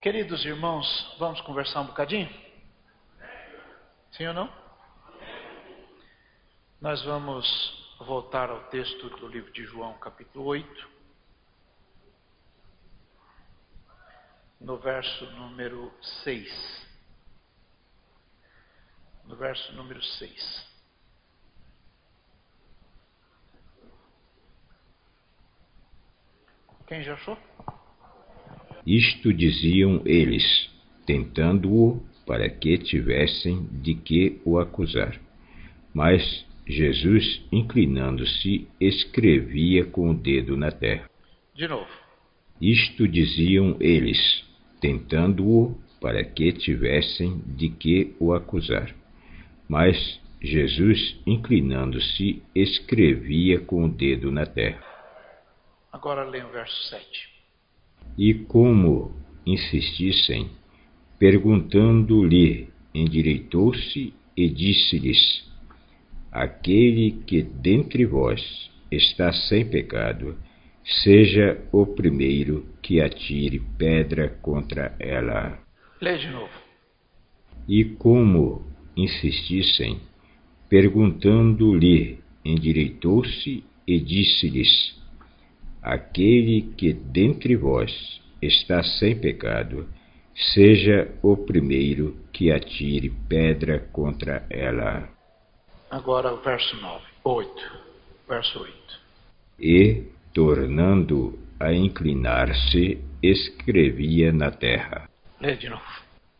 Queridos irmãos, vamos conversar um bocadinho? Sim ou não? Nós vamos voltar ao texto do livro de João, capítulo 8, no verso número 6. No verso número 6. Quem já achou? Isto diziam eles, tentando-o para que tivessem de que o acusar. Mas Jesus, inclinando-se, escrevia com o dedo na terra. De novo. Isto diziam eles, tentando-o para que tivessem de que o acusar. Mas Jesus, inclinando-se, escrevia com o dedo na terra. Agora leia o verso 7. E como insistissem, perguntando-lhe, endireitou-se e disse-lhes: Aquele que dentre vós está sem pecado, seja o primeiro que atire pedra contra ela. Lê de novo. E como insistissem, perguntando-lhe, endireitou-se e disse-lhes: Aquele que dentre vós está sem pecado, seja o primeiro que atire pedra contra ela. Agora o verso 9, 8. Verso 8. E, tornando a inclinar-se, escrevia na terra. Lê de novo.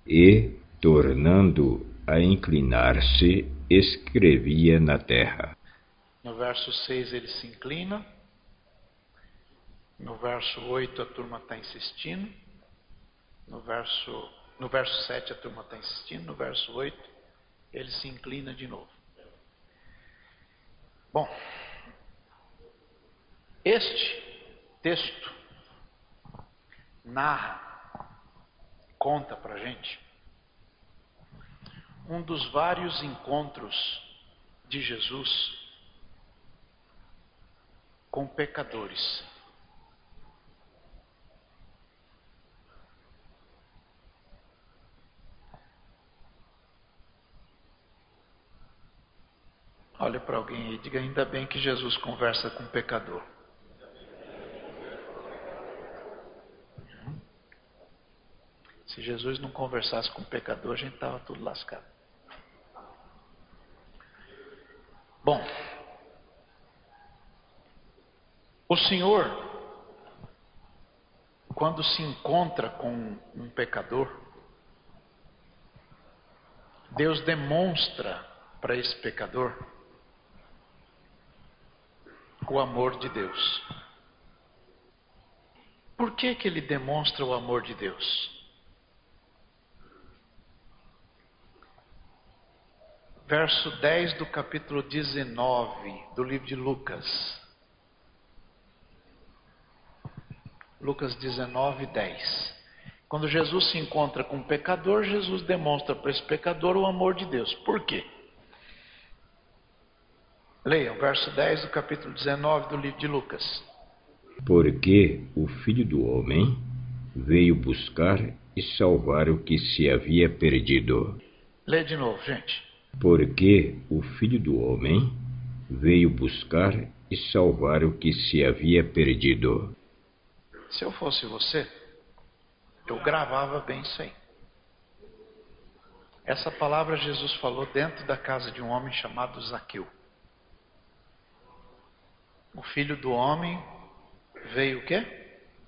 E, tornando a inclinar-se, escrevia na terra. No verso 6 ele se inclina no verso 8 a turma está insistindo. No verso, no verso 7 a turma está insistindo. No verso 8 ele se inclina de novo. Bom, este texto narra, conta para gente, um dos vários encontros de Jesus com pecadores. Olha para alguém e diga: ainda bem que Jesus conversa com o pecador. Se Jesus não conversasse com o pecador, a gente estava tudo lascado. Bom, o Senhor, quando se encontra com um pecador, Deus demonstra para esse pecador o amor de Deus. Por que, que ele demonstra o amor de Deus? Verso 10 do capítulo 19 do livro de Lucas. Lucas 19, 10. Quando Jesus se encontra com um pecador, Jesus demonstra para esse pecador o amor de Deus. Por quê? Leiam, verso 10 do capítulo 19 do livro de Lucas. Porque o Filho do Homem veio buscar e salvar o que se havia perdido. Lê de novo, gente. Porque o Filho do Homem veio buscar e salvar o que se havia perdido. Se eu fosse você, eu gravava bem isso aí. Essa palavra Jesus falou dentro da casa de um homem chamado Zaqueu. O filho do homem veio o quê?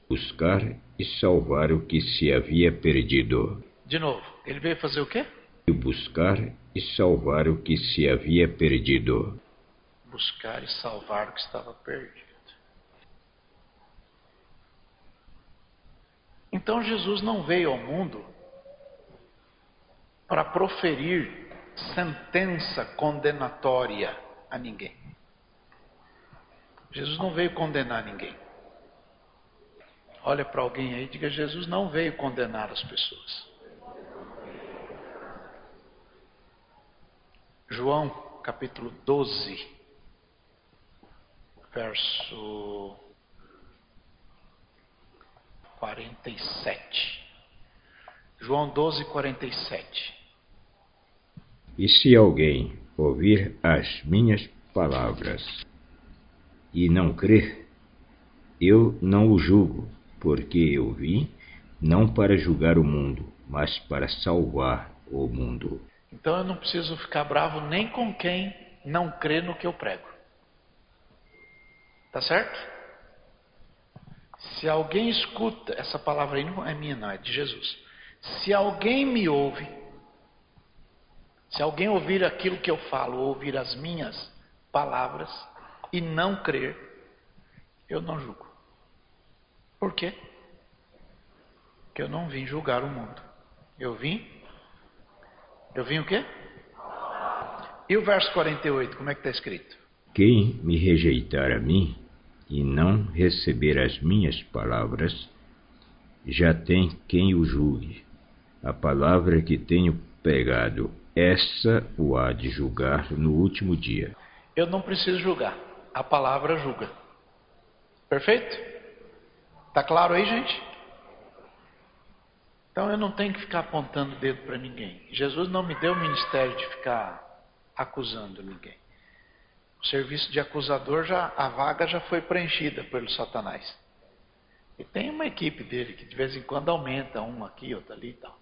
Buscar e salvar o que se havia perdido. De novo, ele veio fazer o quê? Buscar e salvar o que se havia perdido. Buscar e salvar o que estava perdido. Então Jesus não veio ao mundo para proferir sentença condenatória a ninguém. Jesus não veio condenar ninguém. Olha para alguém aí e diga: Jesus não veio condenar as pessoas. João capítulo 12, verso 47. João 12, 47. E se alguém ouvir as minhas palavras e não crer, eu não o julgo, porque eu vim não para julgar o mundo, mas para salvar o mundo. Então eu não preciso ficar bravo nem com quem não crê no que eu prego. Tá certo? Se alguém escuta, essa palavra aí não é minha, não, é de Jesus. Se alguém me ouve, se alguém ouvir aquilo que eu falo, ouvir as minhas palavras e não crer, eu não julgo. Por quê? Porque eu não vim julgar o mundo. Eu vim. Eu vim o quê? E o verso 48, como é que está escrito? Quem me rejeitar a mim e não receber as minhas palavras, já tem quem o julgue. A palavra que tenho pregado, essa o há de julgar no último dia. Eu não preciso julgar, a palavra julga. Perfeito? Tá claro aí, gente? Então eu não tenho que ficar apontando o dedo para ninguém. Jesus não me deu o ministério de ficar acusando ninguém. O serviço de acusador já a vaga já foi preenchida pelo Satanás. E tem uma equipe dele que de vez em quando aumenta um aqui, outro ali e tal.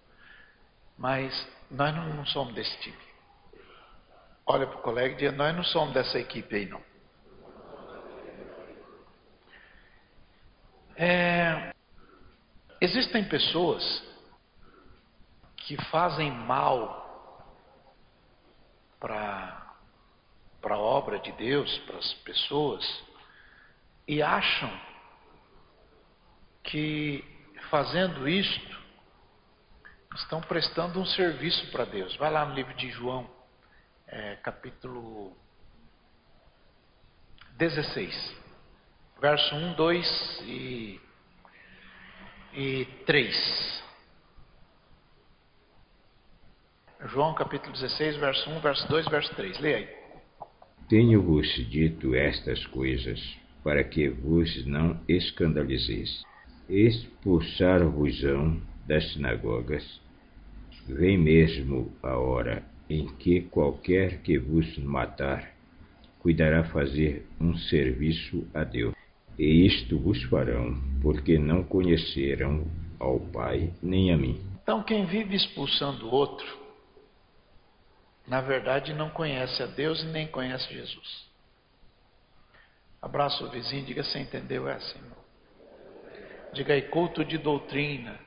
Mas nós não, não somos desse tipo. Olha para o colega e diz: Nós não somos dessa equipe aí, não. É, existem pessoas que fazem mal para a obra de Deus, para as pessoas, e acham que fazendo isto estão prestando um serviço para Deus. Vai lá no livro de João, é, capítulo 16, verso 1, 2 e, e 3. João capítulo 16, verso 1, verso 2, verso 3. Leia aí. Tenho-vos dito estas coisas, para que vos não escandalizeis. Expulsar-vos-ão das sinagogas. Vem mesmo a hora em que qualquer que vos matar cuidará fazer um serviço a Deus. E isto vos farão, porque não conheceram ao Pai nem a mim. Então, quem vive expulsando o outro, na verdade não conhece a Deus e nem conhece Jesus. Abraço o vizinho, diga se entendeu essa, irmão. Diga aí, culto de doutrina.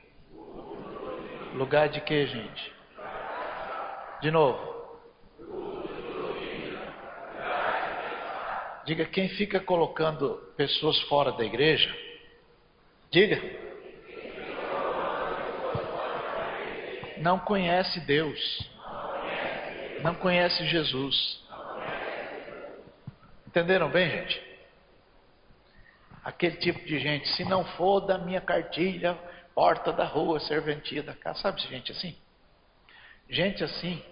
Lugar de quê, gente? De novo. Diga quem fica colocando pessoas fora da igreja. Diga. Não conhece Deus. Não conhece Jesus. Entenderam bem, gente? Aquele tipo de gente, se não for da minha cartilha, porta da rua, serventia da casa, sabe gente assim? Gente assim,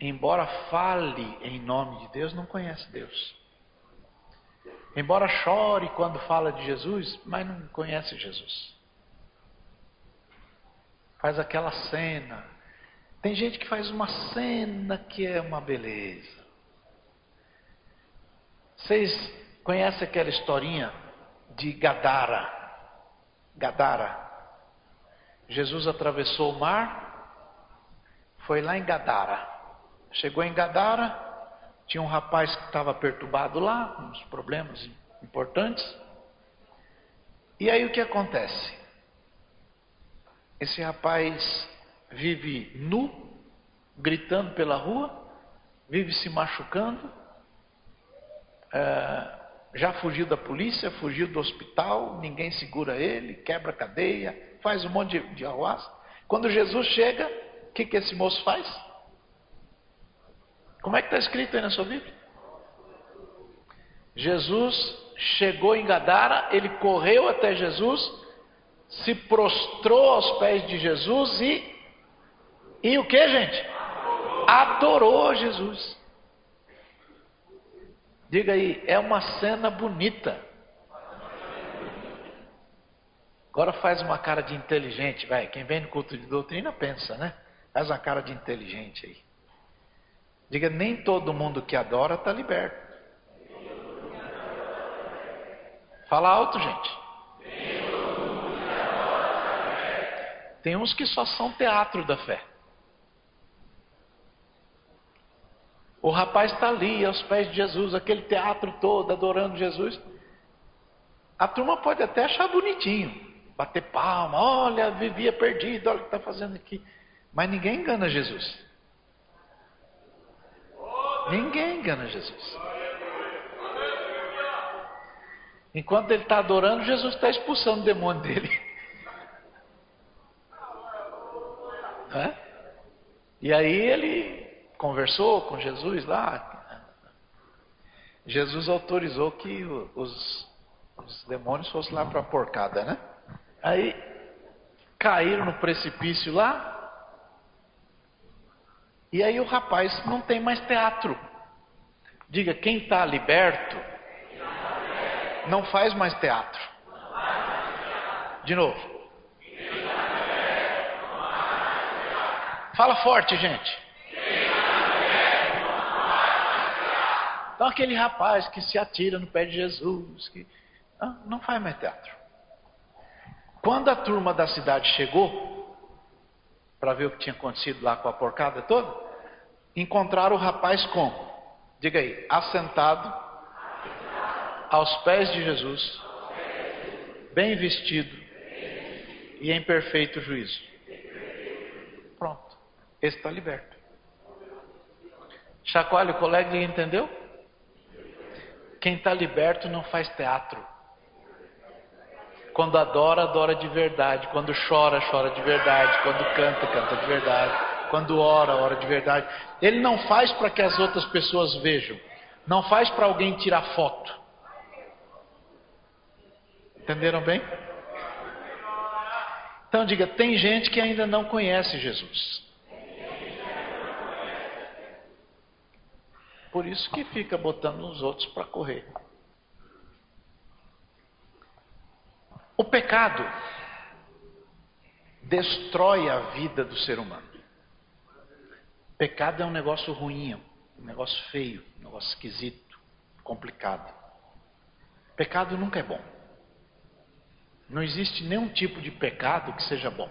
embora fale em nome de Deus, não conhece Deus. Embora chore quando fala de Jesus, mas não conhece Jesus. Faz aquela cena. Tem gente que faz uma cena que é uma beleza. Vocês conhecem aquela historinha de Gadara? Gadara. Jesus atravessou o mar, foi lá em Gadara. Chegou em Gadara, tinha um rapaz que estava perturbado lá, com uns problemas importantes. E aí o que acontece? Esse rapaz vive nu, gritando pela rua, vive se machucando, é, já fugiu da polícia, fugiu do hospital, ninguém segura ele, quebra cadeia, faz um monte de, de. Quando Jesus chega, o que, que esse moço faz? Como é que está escrito aí na sua Bíblia? Jesus chegou em Gadara, ele correu até Jesus, se prostrou aos pés de Jesus e. E o que, gente? Adorou Jesus. Diga aí, é uma cena bonita. Agora faz uma cara de inteligente, vai. Quem vem no culto de doutrina pensa, né? Faz uma cara de inteligente aí. Diga, nem todo mundo que adora está liberto. Fala alto, gente. Tem uns que só são teatro da fé. O rapaz está ali aos pés de Jesus, aquele teatro todo, adorando Jesus. A turma pode até achar bonitinho, bater palma, olha, vivia perdido, olha o que está fazendo aqui. Mas ninguém engana Jesus. Ninguém engana Jesus. Enquanto ele está adorando, Jesus está expulsando o demônio dele. É? E aí ele conversou com Jesus lá. Jesus autorizou que os, os demônios fossem lá para a porcada, né? Aí caíram no precipício lá. E aí o rapaz não tem mais teatro. Diga, quem está liberto não faz mais teatro. De novo. Fala forte, gente. Então aquele rapaz que se atira no pé de Jesus, que ah, não faz mais teatro. Quando a turma da cidade chegou para ver o que tinha acontecido lá com a porcada toda, encontraram o rapaz como? Diga aí, assentado aos pés de Jesus, bem vestido e em perfeito juízo. Pronto, esse está liberto. Chacoalha, o colega entendeu? Quem está liberto não faz teatro. Quando adora, adora de verdade. Quando chora, chora de verdade. Quando canta, canta de verdade. Quando ora, ora de verdade. Ele não faz para que as outras pessoas vejam. Não faz para alguém tirar foto. Entenderam bem? Então diga: tem gente que ainda não conhece Jesus. Por isso que fica botando os outros para correr. O pecado destrói a vida do ser humano. Pecado é um negócio ruim, um negócio feio, um negócio esquisito, complicado. Pecado nunca é bom. Não existe nenhum tipo de pecado que seja bom.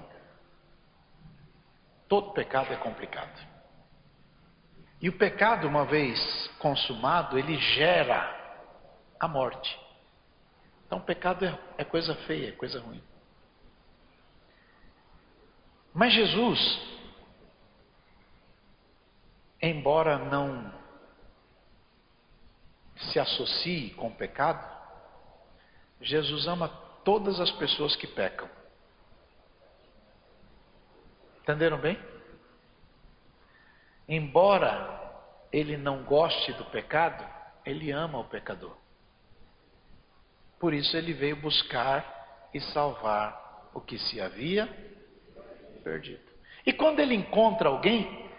Todo pecado é complicado. E o pecado, uma vez consumado, ele gera a morte. Então, pecado é, é coisa feia, é coisa ruim. Mas Jesus, embora não se associe com o pecado, Jesus ama todas as pessoas que pecam. Entenderam bem? Embora ele não goste do pecado, ele ama o pecador. Por isso ele veio buscar e salvar o que se havia perdido. E quando ele encontra alguém,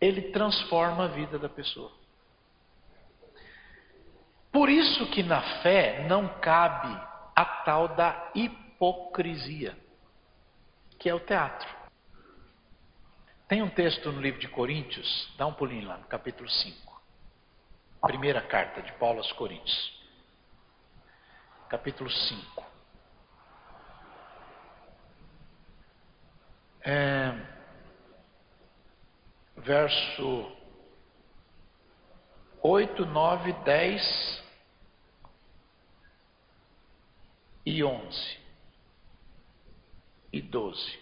ele transforma a vida da pessoa. Por isso que na fé não cabe a tal da hipocrisia, que é o teatro. Tem um texto no livro de Coríntios, dá um pulinho lá, no capítulo 5. Primeira carta de Paulo aos Coríntios. Capítulo 5. É, verso 8, 9, 10 e 11 e 12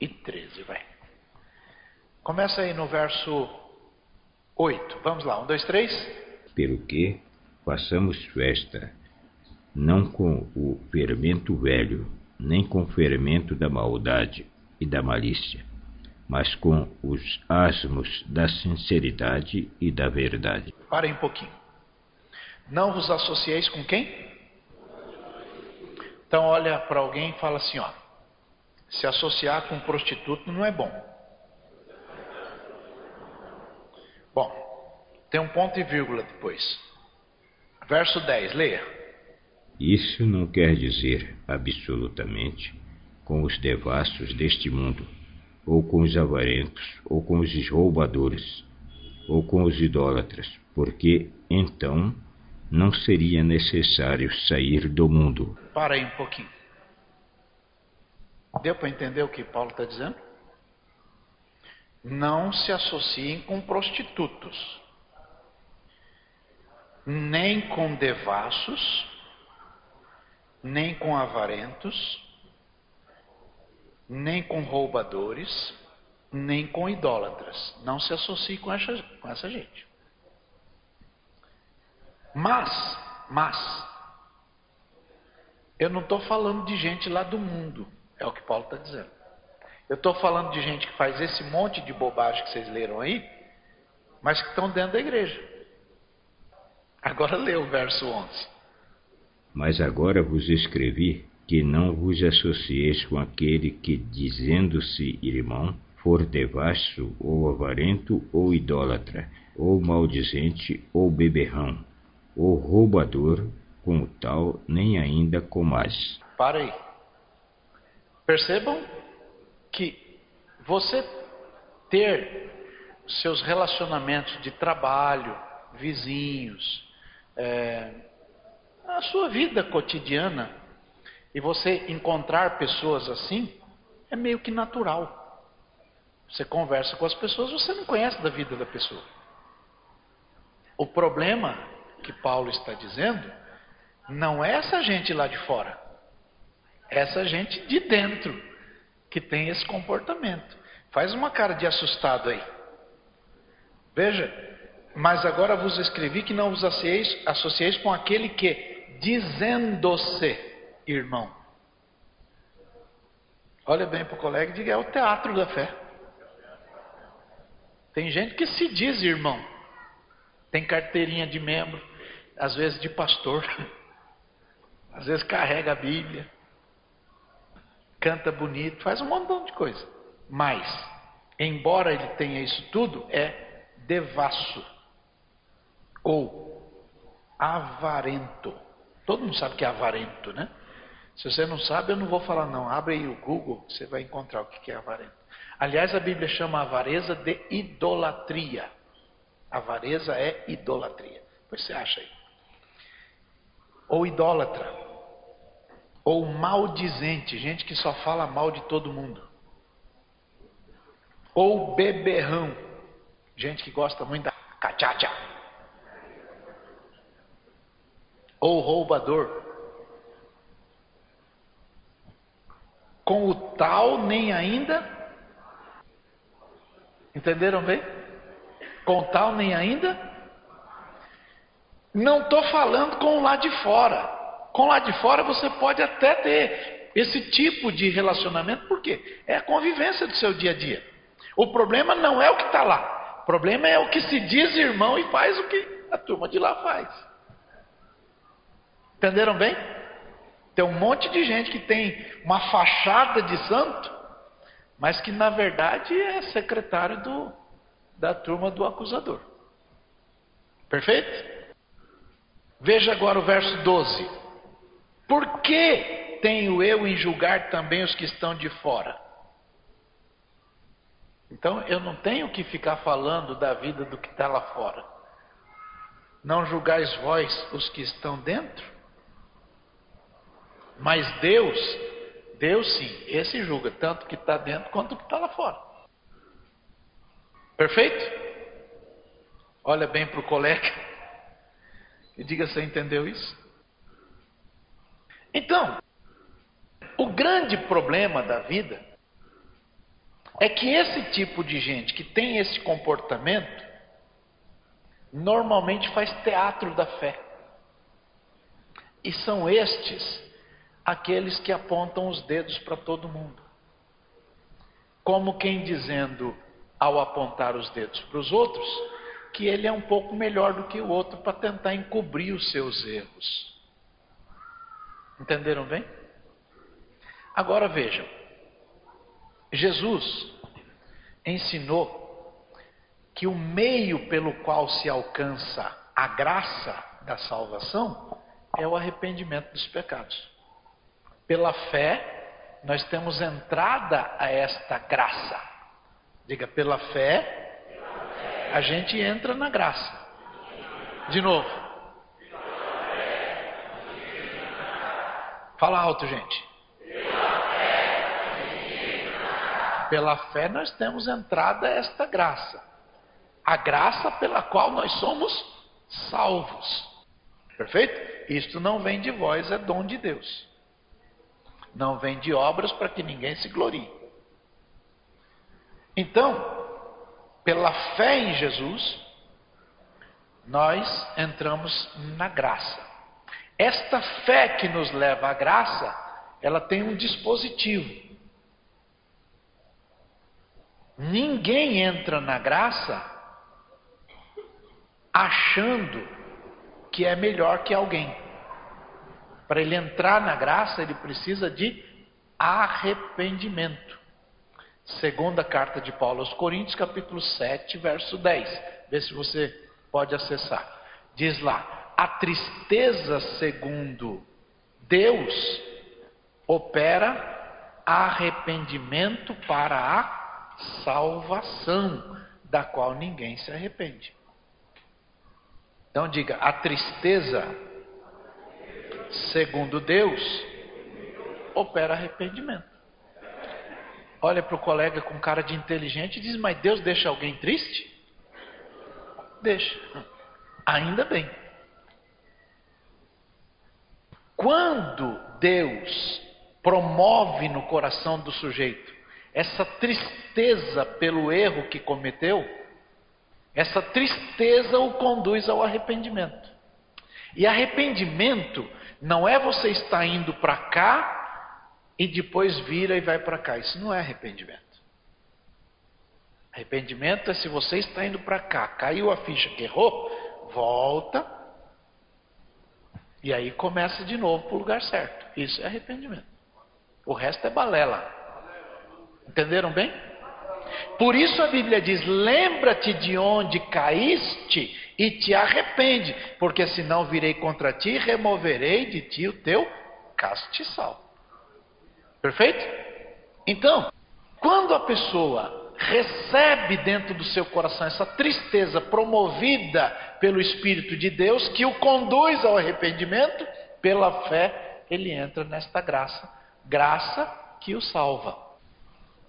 e 13, vai. Começa aí no verso 8. Vamos lá, um, dois, três. Pelo que façamos festa, não com o fermento velho, nem com o fermento da maldade e da malícia, mas com os asmos da sinceridade e da verdade. Parem um pouquinho. Não vos associeis com quem? Então olha para alguém e fala assim, ó. Se associar com um prostituto não é bom. Bom, tem um ponto e vírgula depois. Verso 10, leia. Isso não quer dizer absolutamente com os devassos deste mundo, ou com os avarentos, ou com os roubadores, ou com os idólatras, porque então não seria necessário sair do mundo. Para aí um pouquinho. Deu para entender o que Paulo está dizendo? Não se associem com prostitutos, nem com devassos, nem com avarentos, nem com roubadores, nem com idólatras. Não se associe com essa, com essa gente. Mas, mas, eu não estou falando de gente lá do mundo, é o que Paulo está dizendo. Eu estou falando de gente que faz esse monte de bobagem que vocês leram aí, mas que estão dentro da igreja. Agora lê o verso 11. Mas agora vos escrevi que não vos associeis com aquele que, dizendo-se irmão, for devasso, ou avarento, ou idólatra, ou maldizente, ou beberrão, ou roubador, com o tal nem ainda comais. Para aí. Percebam que você ter seus relacionamentos de trabalho, vizinhos, é, a sua vida cotidiana, e você encontrar pessoas assim, é meio que natural. Você conversa com as pessoas, você não conhece da vida da pessoa. O problema que Paulo está dizendo não é essa gente lá de fora, é essa gente de dentro que tem esse comportamento. Faz uma cara de assustado aí. Veja, mas agora vos escrevi que não vos associeis, associeis com aquele que, dizendo-se irmão. Olha bem para o colega e diga: é o teatro da fé. Tem gente que se diz irmão, tem carteirinha de membro, às vezes de pastor, às vezes carrega a Bíblia, canta bonito, faz um montão de coisa. Mas, embora ele tenha isso tudo, é devasso ou avarento. Todo mundo sabe que é avarento, né? Se você não sabe, eu não vou falar não. Abre aí o Google, você vai encontrar o que é avarento. Aliás, a Bíblia chama a avareza de idolatria. Avareza é idolatria. Pois você acha aí. Ou idólatra. Ou maldizente, gente que só fala mal de todo mundo. Ou beberrão, gente que gosta muito da cachacha. Ou roubador, com o tal nem ainda. Entenderam bem? Com o tal nem ainda. Não estou falando com o lá de fora. Com o lá de fora você pode até ter esse tipo de relacionamento, por quê? É a convivência do seu dia a dia. O problema não é o que está lá. O problema é o que se diz irmão e faz o que a turma de lá faz. Entenderam bem? Tem um monte de gente que tem uma fachada de santo, mas que na verdade é secretário do, da turma do acusador. Perfeito? Veja agora o verso 12. Por que tenho eu em julgar também os que estão de fora? Então eu não tenho que ficar falando da vida do que está lá fora. Não julgais vós os que estão dentro? Mas Deus, Deus sim, esse julga, tanto que está dentro quanto que está lá fora. Perfeito? Olha bem para o colega e diga se entendeu isso. Então, o grande problema da vida é que esse tipo de gente que tem esse comportamento normalmente faz teatro da fé. E são estes aqueles que apontam os dedos para todo mundo. Como quem dizendo, ao apontar os dedos para os outros, que ele é um pouco melhor do que o outro para tentar encobrir os seus erros. Entenderam bem? Agora vejam, Jesus ensinou que o meio pelo qual se alcança a graça da salvação é o arrependimento dos pecados. Pela fé, nós temos entrada a esta graça. Diga, pela fé, a gente entra na graça. De novo. Fala alto, gente. Pela fé nós temos entrada a esta graça. A graça pela qual nós somos salvos. Perfeito? Isto não vem de vós, é dom de Deus. Não vem de obras para que ninguém se glorie. Então, pela fé em Jesus, nós entramos na graça. Esta fé que nos leva à graça, ela tem um dispositivo. Ninguém entra na graça achando que é melhor que alguém. Para ele entrar na graça, ele precisa de arrependimento. Segunda carta de Paulo aos Coríntios, capítulo 7, verso 10. Vê se você pode acessar. Diz lá: a tristeza, segundo Deus, opera arrependimento para a salvação, da qual ninguém se arrepende. Então diga: a tristeza, segundo Deus, opera arrependimento. Olha para o colega com cara de inteligente e diz: Mas Deus deixa alguém triste? Deixa. Ainda bem. Quando Deus promove no coração do sujeito essa tristeza pelo erro que cometeu, essa tristeza o conduz ao arrependimento. E arrependimento não é você estar indo para cá e depois vira e vai para cá. Isso não é arrependimento. Arrependimento é se você está indo para cá, caiu a ficha que errou, volta e aí começa de novo para o lugar certo. Isso é arrependimento. O resto é balela. Entenderam bem? Por isso a Bíblia diz: lembra-te de onde caíste e te arrepende, porque senão virei contra ti e removerei de ti o teu castiçal. Perfeito? Então, quando a pessoa recebe dentro do seu coração essa tristeza promovida pelo Espírito de Deus, que o conduz ao arrependimento, pela fé, ele entra nesta graça, graça que o salva.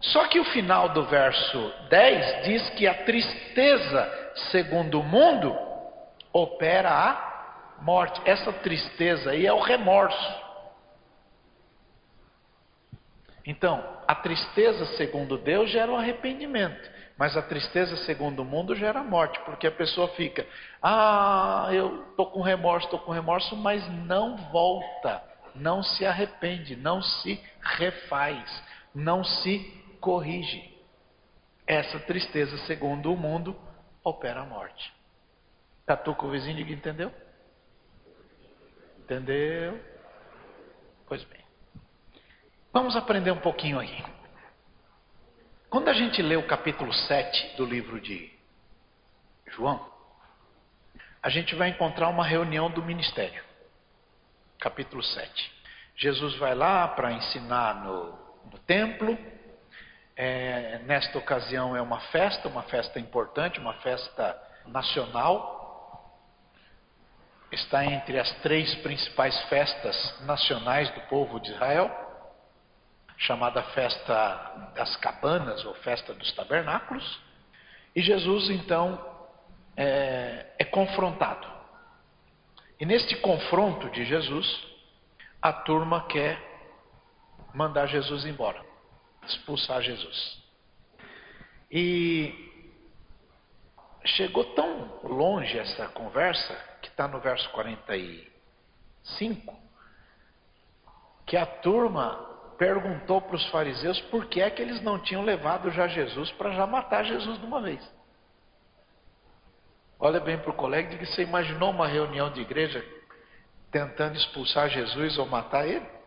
Só que o final do verso 10 diz que a tristeza, segundo o mundo, opera a morte. Essa tristeza aí é o remorso. Então, a tristeza, segundo Deus, gera o arrependimento. Mas a tristeza, segundo o mundo, gera a morte. Porque a pessoa fica, ah, eu estou com remorso, estou com remorso, mas não volta, não se arrepende, não se refaz, não se corrige. Essa tristeza, segundo o mundo, opera a morte. Tatu com o vizinho e entendeu? Entendeu? Pois bem. Vamos aprender um pouquinho aí. Quando a gente lê o capítulo 7 do livro de João, a gente vai encontrar uma reunião do ministério. Capítulo 7. Jesus vai lá para ensinar no, no templo, é, nesta ocasião é uma festa, uma festa importante, uma festa nacional. Está entre as três principais festas nacionais do povo de Israel, chamada Festa das Cabanas ou Festa dos Tabernáculos. E Jesus então é, é confrontado. E neste confronto de Jesus, a turma quer mandar Jesus embora expulsar Jesus. E chegou tão longe essa conversa, que está no verso 45, que a turma perguntou para os fariseus por que é que eles não tinham levado já Jesus para já matar Jesus de uma vez. Olha bem para o colega e diga: você imaginou uma reunião de igreja tentando expulsar Jesus ou matar ele?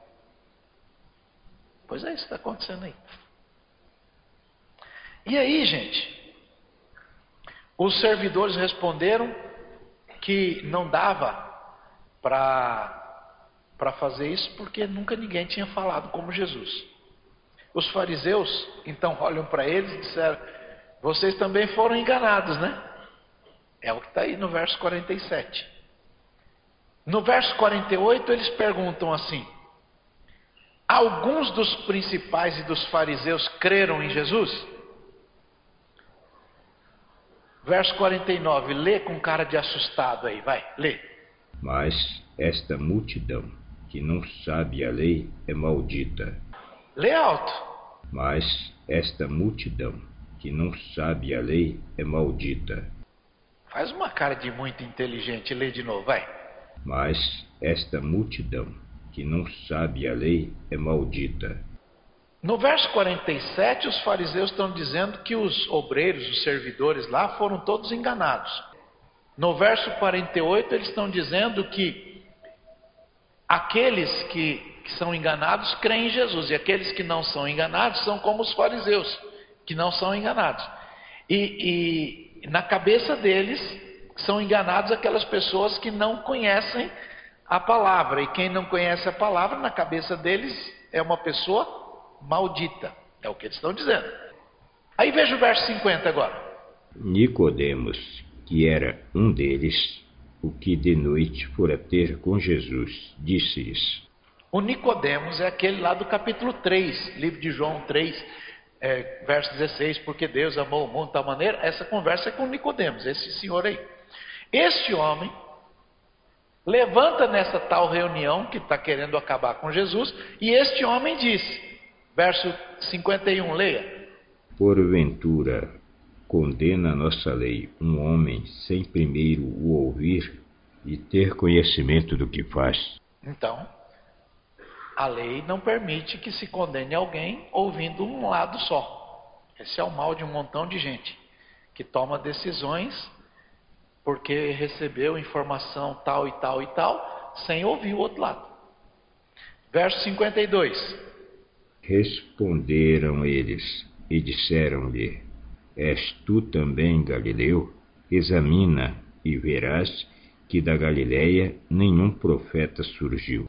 Pois é, isso está acontecendo aí. E aí, gente, os servidores responderam que não dava para para fazer isso porque nunca ninguém tinha falado como Jesus. Os fariseus então olham para eles e disseram: Vocês também foram enganados, né? É o que está aí no verso 47. No verso 48, eles perguntam assim: Alguns dos principais e dos fariseus creram em Jesus? Verso 49, lê com cara de assustado aí, vai, lê. Mas esta multidão que não sabe a lei é maldita. Lê alto. Mas esta multidão que não sabe a lei é maldita. Faz uma cara de muito inteligente, lê de novo, vai. Mas esta multidão que não sabe a lei é maldita. No verso 47, os fariseus estão dizendo que os obreiros, os servidores lá, foram todos enganados. No verso 48, eles estão dizendo que aqueles que, que são enganados creem em Jesus, e aqueles que não são enganados são como os fariseus, que não são enganados. E, e na cabeça deles são enganados aquelas pessoas que não conhecem a palavra, e quem não conhece a palavra, na cabeça deles, é uma pessoa maldita. É o que eles estão dizendo. Aí veja o verso 50 agora. Nicodemos, que era um deles, o que de noite fora ter com Jesus, disse-lhes. O Nicodemos é aquele lá do capítulo 3, livro de João 3, é, verso 16, porque Deus amou o mundo de tal maneira. Essa conversa é com Nicodemos, esse senhor aí. Este homem levanta nessa tal reunião que está querendo acabar com Jesus, e este homem disse: Verso 51, leia. Porventura, condena a nossa lei um homem sem primeiro o ouvir e ter conhecimento do que faz. Então, a lei não permite que se condene alguém ouvindo um lado só. Esse é o mal de um montão de gente que toma decisões porque recebeu informação tal e tal e tal, sem ouvir o outro lado. Verso 52. Responderam eles e disseram-lhe: És tu também Galileu? Examina e verás que da Galiléia nenhum profeta surgiu.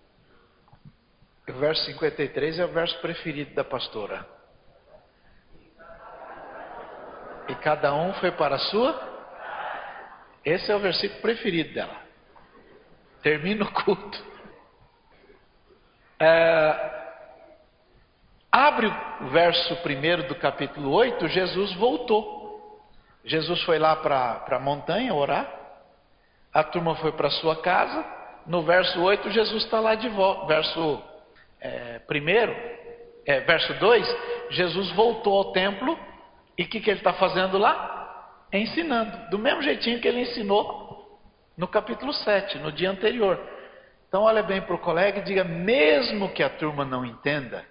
O verso 53 é o verso preferido da pastora. E cada um foi para a sua. Esse é o versículo preferido dela. Termina o culto. É, Abre o verso 1 do capítulo 8, Jesus voltou. Jesus foi lá para a montanha orar, a turma foi para sua casa. No verso 8, Jesus está lá de volta. Verso é, 1, é, verso 2, Jesus voltou ao templo e o que, que ele está fazendo lá? Ensinando, do mesmo jeitinho que ele ensinou no capítulo 7, no dia anterior. Então, olha bem para o colega e diga: mesmo que a turma não entenda,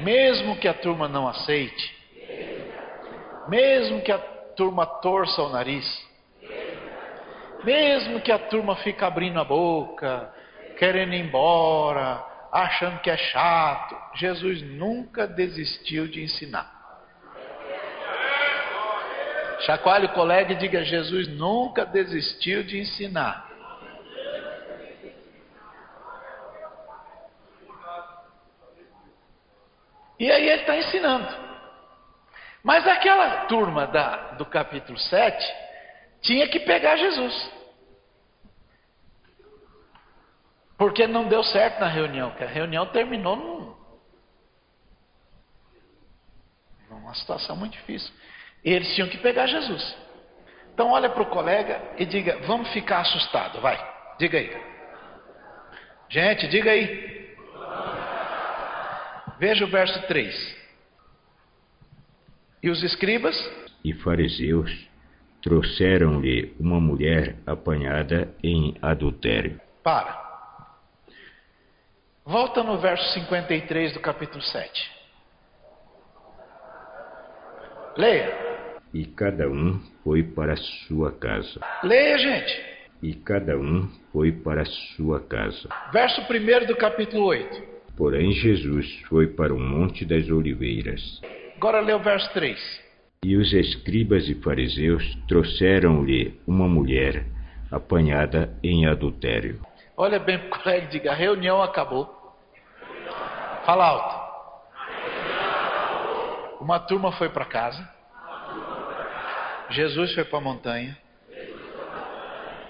mesmo que a turma não aceite, mesmo que a turma torça o nariz, mesmo que a turma fique abrindo a boca, querendo ir embora, achando que é chato, Jesus nunca desistiu de ensinar. Chacoalhe o colega e diga: Jesus nunca desistiu de ensinar. E aí ele está ensinando. Mas aquela turma da, do capítulo 7 tinha que pegar Jesus. Porque não deu certo na reunião, que a reunião terminou num, numa situação muito difícil. E eles tinham que pegar Jesus. Então olha para o colega e diga, vamos ficar assustado, vai. Diga aí. Gente, diga aí. Veja o verso 3. E os escribas e fariseus trouxeram-lhe uma mulher apanhada em adultério. Para. Volta no verso 53 do capítulo 7. Leia. E cada um foi para sua casa. Leia, gente. E cada um foi para sua casa. Verso 1 do capítulo 8. Porém, Jesus foi para o Monte das Oliveiras. Agora lê o verso 3. E os escribas e fariseus trouxeram-lhe uma mulher apanhada em adultério. Olha bem para o colega e diga: a reunião acabou. Fala alto. Uma turma foi para casa. Jesus foi para a montanha.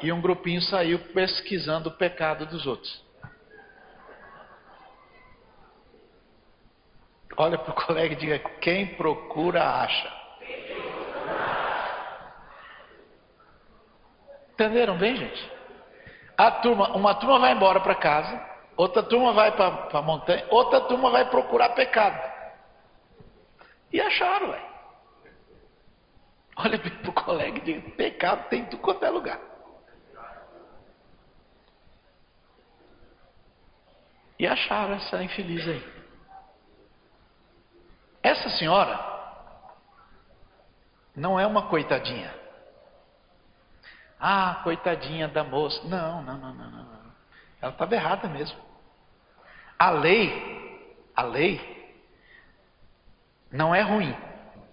E um grupinho saiu pesquisando o pecado dos outros. Olha para o colega e diga: quem procura, acha. Entenderam bem, gente? A turma, uma turma vai embora para casa, outra turma vai para a montanha, outra turma vai procurar pecado. E acharam, ué. Olha para o colega e diga: pecado tem em tudo quanto é lugar. E acharam essa infeliz aí. Essa senhora não é uma coitadinha. Ah, coitadinha da moça. Não, não, não, não, não. Ela estava errada mesmo. A lei, a lei não é ruim.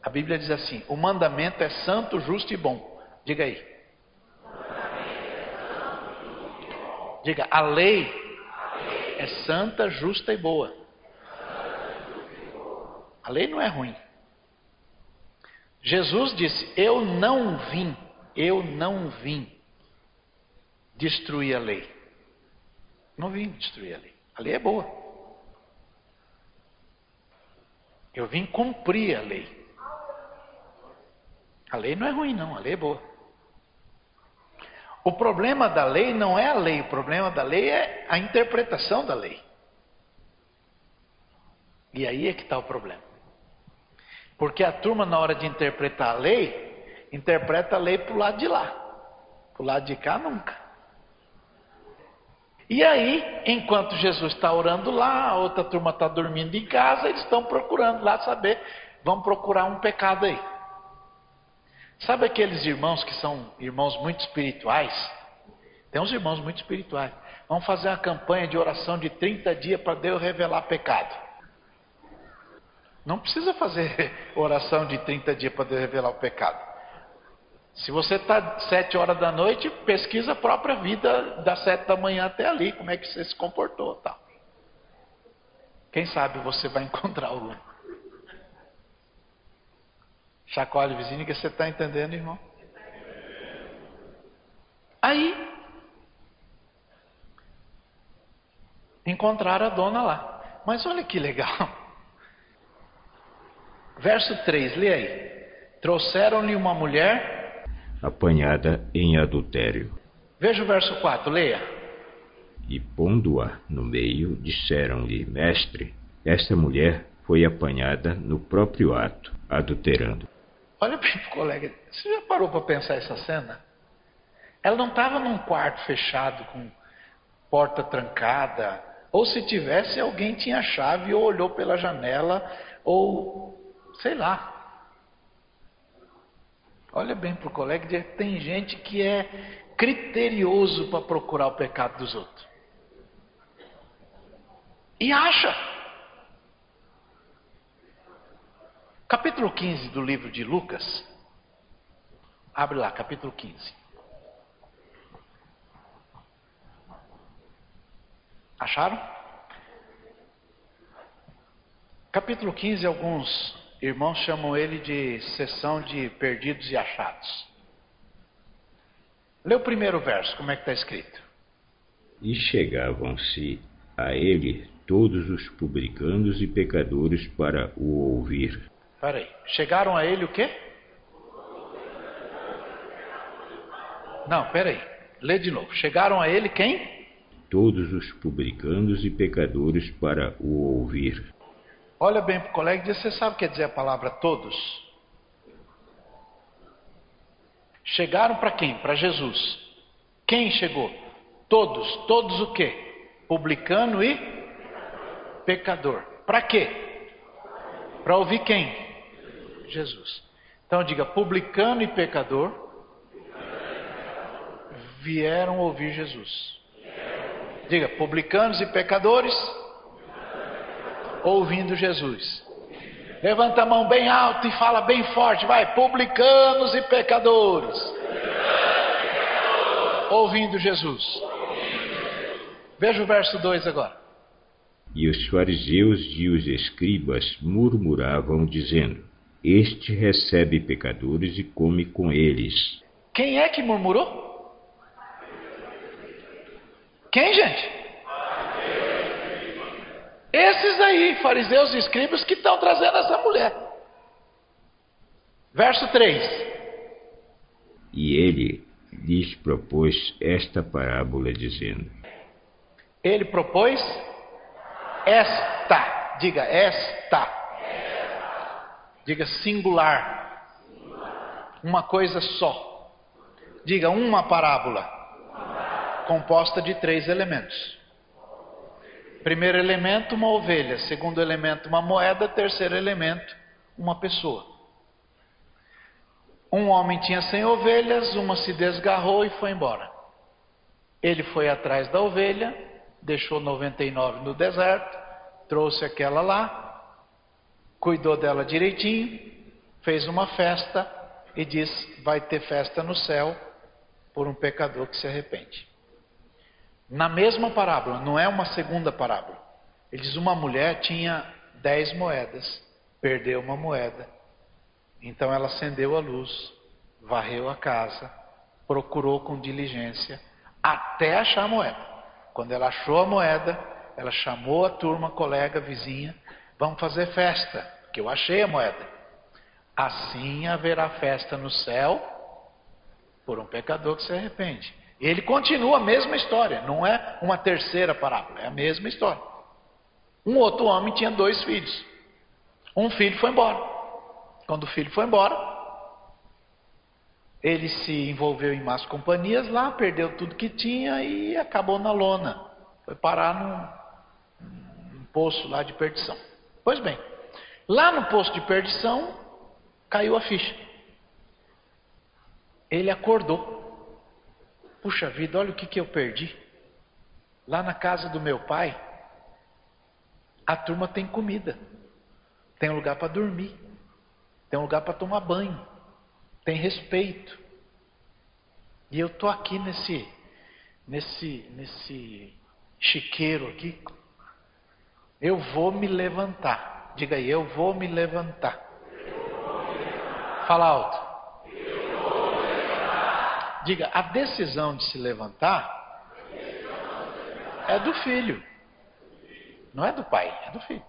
A Bíblia diz assim: o mandamento é santo, justo e bom. Diga aí. Diga, a lei é santa, justa e boa. A lei não é ruim. Jesus disse: Eu não vim, eu não vim destruir a lei. Não vim destruir a lei. A lei é boa. Eu vim cumprir a lei. A lei não é ruim, não, a lei é boa. O problema da lei não é a lei, o problema da lei é a interpretação da lei. E aí é que está o problema. Porque a turma, na hora de interpretar a lei, interpreta a lei para o lado de lá. Para o lado de cá, nunca. E aí, enquanto Jesus está orando lá, a outra turma está dormindo em casa, eles estão procurando lá saber, vão procurar um pecado aí. Sabe aqueles irmãos que são irmãos muito espirituais? Tem uns irmãos muito espirituais. Vamos fazer uma campanha de oração de 30 dias para Deus revelar pecado. Não precisa fazer oração de 30 dias para revelar o pecado. Se você está sete horas da noite, pesquisa a própria vida das sete da manhã até ali, como é que você se comportou, tal. Quem sabe você vai encontrar algum. Chacoalhe vizinho que você está entendendo, irmão. Aí encontraram a dona lá. Mas olha que legal. Verso 3, lê aí. Trouxeram-lhe uma mulher apanhada em adultério. Veja o verso 4, leia. E pondo-a no meio, disseram-lhe: Mestre, esta mulher foi apanhada no próprio ato, adulterando. Olha bem pro colega, você já parou para pensar essa cena? Ela não estava num quarto fechado com porta trancada, ou se tivesse, alguém tinha a chave ou olhou pela janela, ou Sei lá. Olha bem para o colega, tem gente que é criterioso para procurar o pecado dos outros. E acha. Capítulo 15 do livro de Lucas. Abre lá, capítulo 15. Acharam? Capítulo 15, alguns Irmãos chamam ele de sessão de perdidos e achados. Lê o primeiro verso, como é que está escrito? E chegavam-se a ele todos os publicanos e pecadores para o ouvir. Peraí, chegaram a ele o quê? Não, peraí, lê de novo. Chegaram a ele quem? Todos os publicanos e pecadores para o ouvir. Olha bem para o colega e diz: Você sabe o que quer dizer a palavra todos? Chegaram para quem? Para Jesus. Quem chegou? Todos. Todos o quê? Publicano e pecador. Para quê? Para ouvir quem? Jesus. Então diga: publicano e pecador vieram ouvir Jesus. Diga: publicanos e pecadores ouvindo Jesus. Levanta a mão bem alto e fala bem forte, vai, publicanos e pecadores. Ouvindo Jesus. Veja o verso 2 agora. E os fariseus e os escribas murmuravam, dizendo: Este recebe pecadores e come com eles. Quem é que murmurou? Quem, gente? Esses aí, fariseus e escribas, que estão trazendo essa mulher. Verso 3. E ele lhes propôs esta parábola, dizendo: Ele propôs esta, diga esta, diga singular, uma coisa só, diga uma parábola, composta de três elementos. Primeiro elemento, uma ovelha. Segundo elemento, uma moeda. Terceiro elemento, uma pessoa. Um homem tinha cem ovelhas, uma se desgarrou e foi embora. Ele foi atrás da ovelha, deixou 99 no deserto, trouxe aquela lá, cuidou dela direitinho, fez uma festa e disse: vai ter festa no céu por um pecador que se arrepende. Na mesma parábola, não é uma segunda parábola. Ele diz: uma mulher tinha dez moedas, perdeu uma moeda. Então ela acendeu a luz, varreu a casa, procurou com diligência até achar a moeda. Quando ela achou a moeda, ela chamou a turma, colega, vizinha, vamos fazer festa, que eu achei a moeda. Assim haverá festa no céu por um pecador que se arrepende. Ele continua a mesma história, não é uma terceira parábola, é a mesma história. Um outro homem tinha dois filhos. Um filho foi embora. Quando o filho foi embora, ele se envolveu em más companhias lá, perdeu tudo que tinha e acabou na lona. Foi parar num, num poço lá de perdição. Pois bem, lá no poço de perdição caiu a ficha. Ele acordou. Puxa vida, olha o que, que eu perdi. Lá na casa do meu pai, a turma tem comida, tem um lugar para dormir, tem um lugar para tomar banho, tem respeito. E eu tô aqui nesse, nesse, nesse chiqueiro aqui. Eu vou me levantar. Diga aí, eu vou me levantar. Fala alto. Diga, a decisão de se levantar é do filho, não é do pai, é do filho.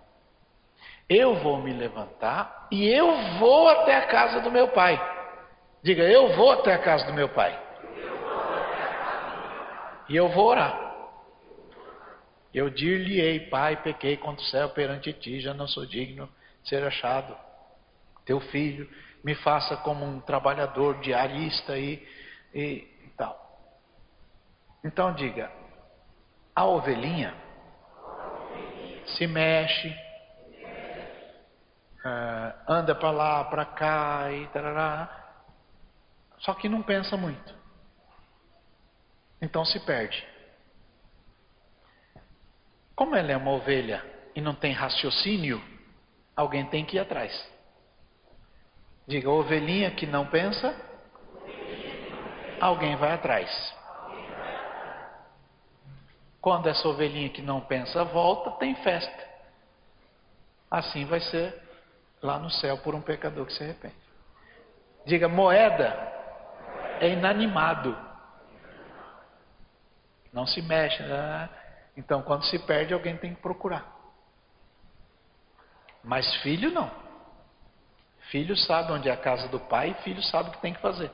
Eu vou me levantar e eu vou até a casa do meu pai. Diga, eu vou até a casa do meu pai. E eu vou orar. Eu dir-lhe-ei, Pai, pequei contra o céu perante ti, já não sou digno de ser achado. Teu filho, me faça como um trabalhador diarista aí e, e tal. Então diga, a ovelhinha se mexe, uh, anda para lá, para cá e tarará, só que não pensa muito. Então se perde. Como ela é uma ovelha e não tem raciocínio, alguém tem que ir atrás. Diga, ovelhinha que não pensa, alguém vai atrás. Quando essa ovelhinha que não pensa volta, tem festa. Assim vai ser lá no céu por um pecador que se arrepende. Diga, moeda é inanimado. Não se mexe. Né? Então, quando se perde, alguém tem que procurar. Mas filho não. Filho sabe onde é a casa do pai, filho sabe o que tem que fazer.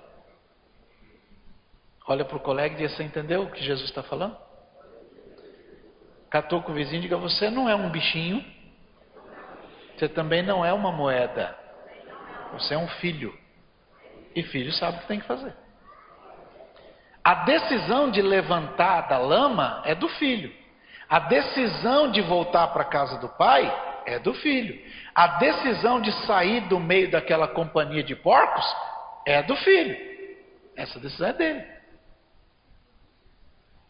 Olha para o colega e diz: Você entendeu o que Jesus está falando? Catou com o vizinho e diga: Você não é um bichinho, você também não é uma moeda, você é um filho. E filho sabe o que tem que fazer. A decisão de levantar da lama é do filho. A decisão de voltar para a casa do pai é do filho. A decisão de sair do meio daquela companhia de porcos é do filho. Essa decisão é dele.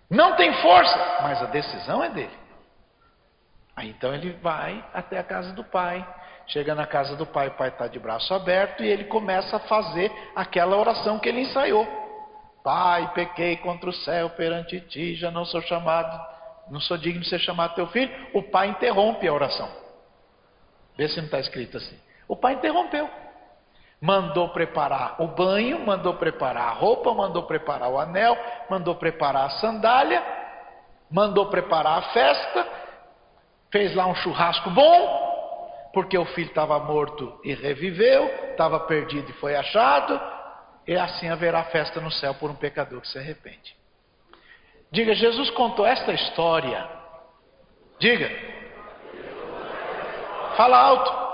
Não tem força, mas a decisão é dele. Aí então ele vai até a casa do pai. Chega na casa do pai, o pai está de braço aberto e ele começa a fazer aquela oração que ele ensaiou. Pai, pequei contra o céu perante ti, já não sou chamado não sou digno de ser chamado teu filho, o pai interrompe a oração. Vê se não está escrito assim. O pai interrompeu. Mandou preparar o banho, mandou preparar a roupa, mandou preparar o anel, mandou preparar a sandália, mandou preparar a festa, fez lá um churrasco bom, porque o filho estava morto e reviveu, estava perdido e foi achado, e assim haverá festa no céu por um pecador que se arrepende. Diga, Jesus contou esta história. Diga. Fala alto.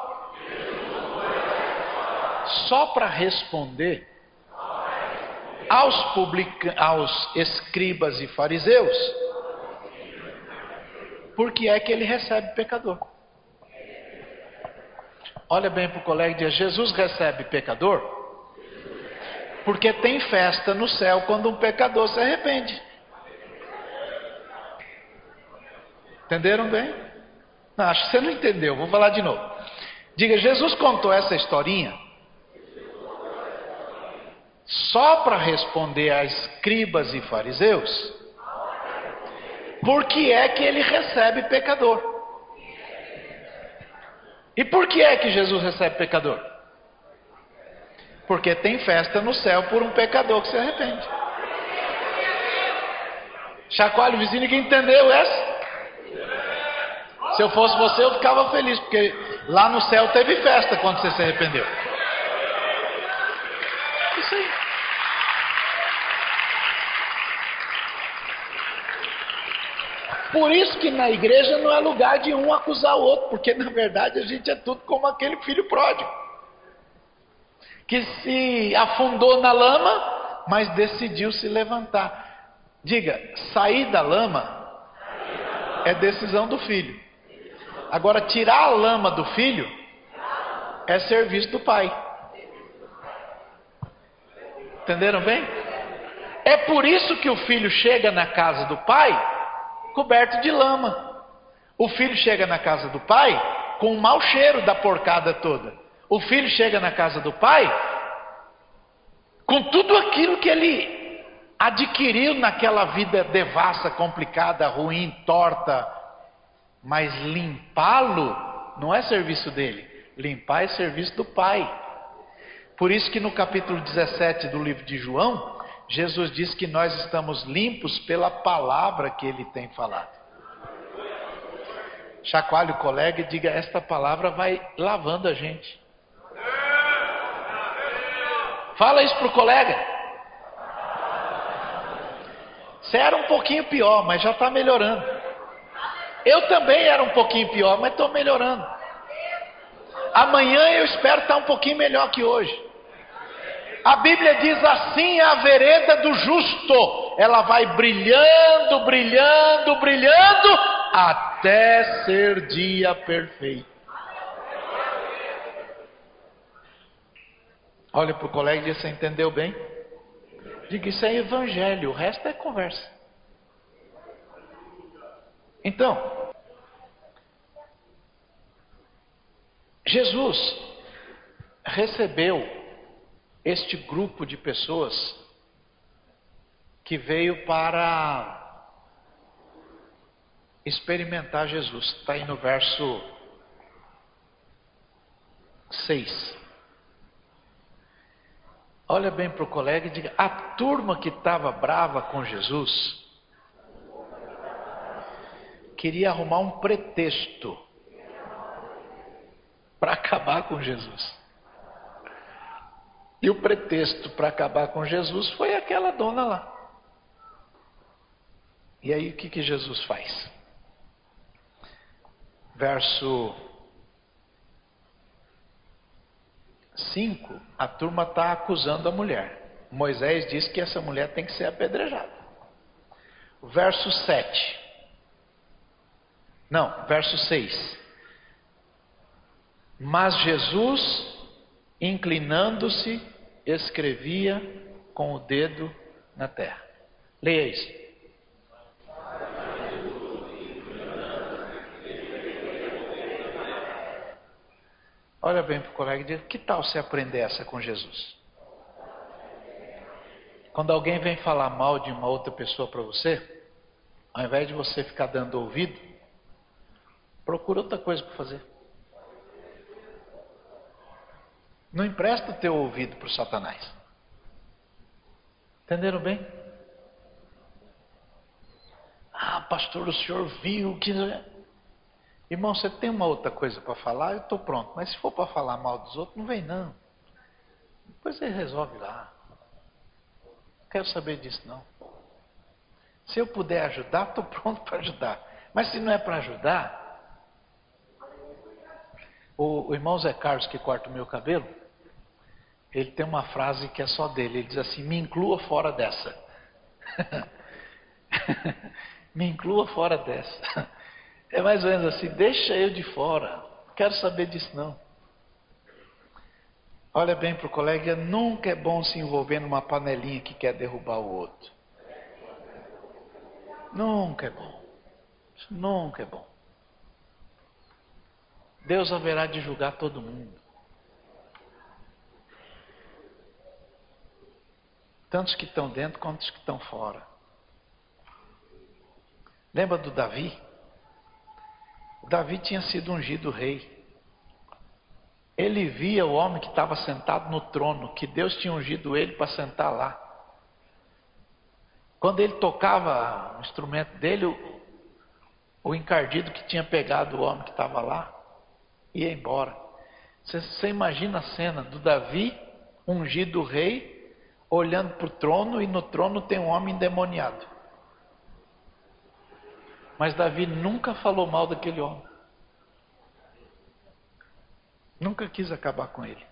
Só para responder aos, publica, aos escribas e fariseus, por que é que ele recebe pecador? Olha bem para o colega e diz: Jesus recebe pecador? Porque tem festa no céu quando um pecador se arrepende. Entenderam bem? Não, acho que você não entendeu, vou falar de novo. Diga: Jesus contou essa historinha só para responder a escribas e fariseus, por que é que ele recebe pecador? E por que é que Jesus recebe pecador? Porque tem festa no céu por um pecador que se arrepende. Chacoalho vizinho, ninguém entendeu essa? Se eu fosse você, eu ficava feliz, porque lá no céu teve festa quando você se arrependeu. Isso aí. Por isso que na igreja não é lugar de um acusar o outro, porque na verdade a gente é tudo como aquele filho pródigo, que se afundou na lama, mas decidiu se levantar. Diga, sair da lama é decisão do filho. Agora, tirar a lama do filho é serviço do pai. Entenderam bem? É por isso que o filho chega na casa do pai coberto de lama. O filho chega na casa do pai com o mau cheiro da porcada toda. O filho chega na casa do pai com tudo aquilo que ele adquiriu naquela vida devassa, complicada, ruim, torta. Mas limpá-lo não é serviço dele. Limpar é serviço do pai. Por isso que no capítulo 17 do livro de João, Jesus diz que nós estamos limpos pela palavra que ele tem falado. Chacoalhe o colega e diga: Esta palavra vai lavando a gente. Fala isso para o colega. Você era um pouquinho pior, mas já está melhorando. Eu também era um pouquinho pior, mas estou melhorando. Amanhã eu espero estar um pouquinho melhor que hoje. A Bíblia diz assim: a vereda do justo, ela vai brilhando, brilhando, brilhando, até ser dia perfeito. Olha para o colega e diz: Você entendeu bem? Diga: Isso é evangelho, o resto é conversa. Então, Jesus recebeu este grupo de pessoas que veio para experimentar Jesus. Está aí no verso 6. Olha bem para o colega e diga: a turma que estava brava com Jesus queria arrumar um pretexto para acabar com Jesus. E o pretexto para acabar com Jesus foi aquela dona lá. E aí o que, que Jesus faz? Verso 5, a turma está acusando a mulher. Moisés diz que essa mulher tem que ser apedrejada. Verso 7. Não, verso 6. Mas Jesus, inclinando-se, escrevia com o dedo na terra. Leia isso. Olha bem para o colega e diz: que tal você aprender essa com Jesus? Quando alguém vem falar mal de uma outra pessoa para você, Ao invés de você ficar dando ouvido, procura outra coisa para fazer. Não empresta o teu ouvido para o Satanás. Entenderam bem? Ah, pastor, o senhor viu que. Irmão, você tem uma outra coisa para falar? Eu estou pronto. Mas se for para falar mal dos outros, não vem não. Depois ele resolve lá. Não quero saber disso não. Se eu puder ajudar, estou pronto para ajudar. Mas se não é para ajudar, o, o irmão Zé Carlos que corta o meu cabelo, ele tem uma frase que é só dele. Ele diz assim: me inclua fora dessa. me inclua fora dessa. É mais ou menos assim: deixa eu de fora. Não quero saber disso não. Olha bem para o colega: nunca é bom se envolver numa panelinha que quer derrubar o outro. Nunca é bom. Nunca é bom. Deus haverá de julgar todo mundo. Tantos que estão dentro quanto os que estão fora. Lembra do Davi? Davi tinha sido ungido rei. Ele via o homem que estava sentado no trono, que Deus tinha ungido ele para sentar lá. Quando ele tocava o instrumento dele, o, o encardido que tinha pegado o homem que estava lá ia embora. Você imagina a cena do Davi, ungido rei, olhando para o trono e no trono tem um homem endemoniado. Mas Davi nunca falou mal daquele homem. Nunca quis acabar com ele.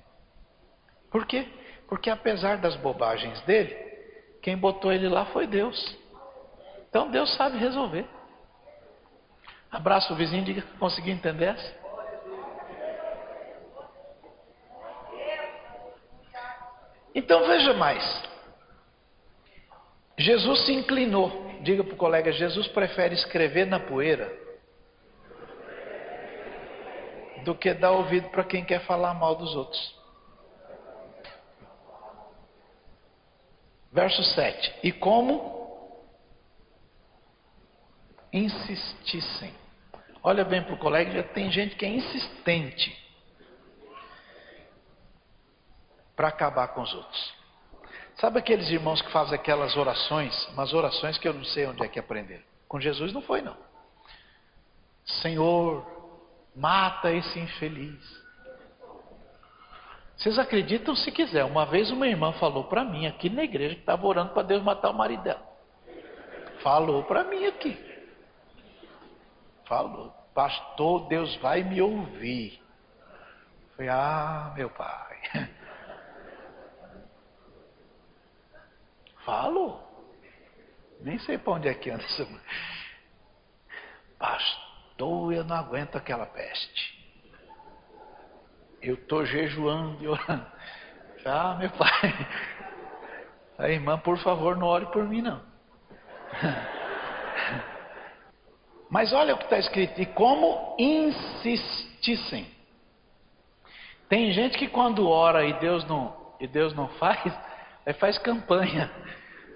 Por quê? Porque apesar das bobagens dele, quem botou ele lá foi Deus. Então Deus sabe resolver. Abraça o vizinho e diga conseguiu entender essa. Então veja mais. Jesus se inclinou. Diga para o colega: Jesus prefere escrever na poeira do que dar ouvido para quem quer falar mal dos outros. Verso 7. E como insistissem. Olha bem para o colega, já tem gente que é insistente. Para acabar com os outros. Sabe aqueles irmãos que fazem aquelas orações, umas orações que eu não sei onde é que aprenderam? Com Jesus não foi, não. Senhor, mata esse infeliz. Vocês acreditam se quiser. Uma vez uma irmã falou para mim aqui na igreja que estava orando para Deus matar o marido dela. Falou para mim aqui. Falou, pastor, Deus vai me ouvir. Falei, ah, meu pai. Falo. Nem sei para onde é que anda essa Pastor, eu não aguento aquela peste. Eu estou jejuando e orando. Ah, meu pai. A irmã, por favor, não ore por mim, não. Mas olha o que está escrito. E como insistissem. Tem gente que quando ora e Deus não, e Deus não faz, Aí faz campanha.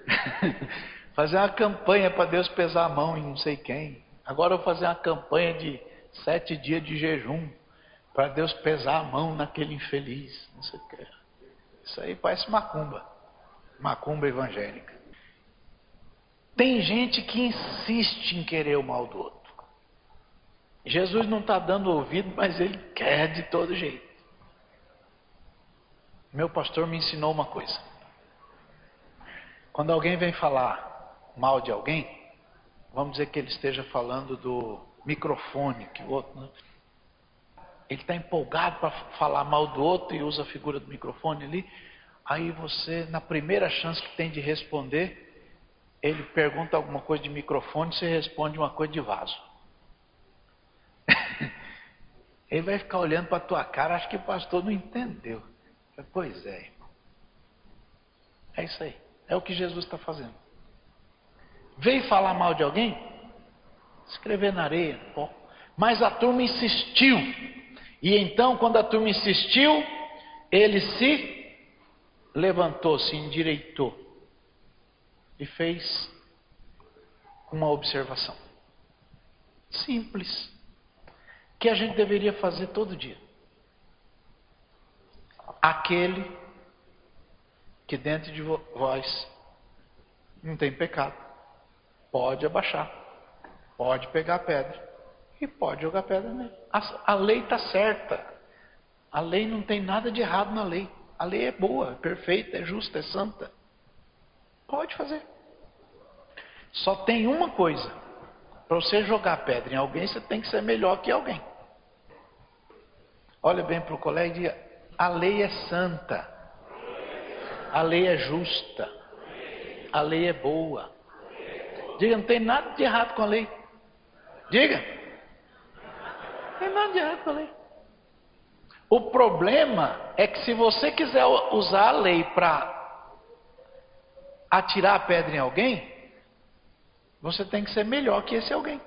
fazer uma campanha para Deus pesar a mão em não sei quem. Agora eu vou fazer uma campanha de sete dias de jejum para Deus pesar a mão naquele infeliz. Não sei o que. Isso aí parece macumba. Macumba evangélica. Tem gente que insiste em querer o mal do outro. Jesus não está dando ouvido, mas ele quer de todo jeito. Meu pastor me ensinou uma coisa. Quando alguém vem falar mal de alguém, vamos dizer que ele esteja falando do microfone, que o outro. Né? Ele está empolgado para falar mal do outro e usa a figura do microfone ali. Aí você, na primeira chance que tem de responder, ele pergunta alguma coisa de microfone, você responde uma coisa de vaso. ele vai ficar olhando para a tua cara, acho que o pastor não entendeu. Pois é, irmão. É isso aí. É o que Jesus está fazendo. Veio falar mal de alguém? Escrever na areia, pó. Mas a turma insistiu. E então, quando a turma insistiu, ele se levantou, se endireitou e fez uma observação. Simples. Que a gente deveria fazer todo dia. Aquele que dentro de vós não tem pecado, pode abaixar, pode pegar a pedra e pode jogar pedra nele. A, a lei está certa. A lei não tem nada de errado na lei. A lei é boa, é perfeita, é justa, é santa. Pode fazer. Só tem uma coisa: para você jogar pedra em alguém, você tem que ser melhor que alguém. Olha bem para o colega e diga: a lei é santa, a lei é justa, a lei é boa. Diga: não tem nada de errado com a lei. Diga: não tem nada de errado com a lei. O problema é que se você quiser usar a lei para atirar a pedra em alguém, você tem que ser melhor que esse alguém.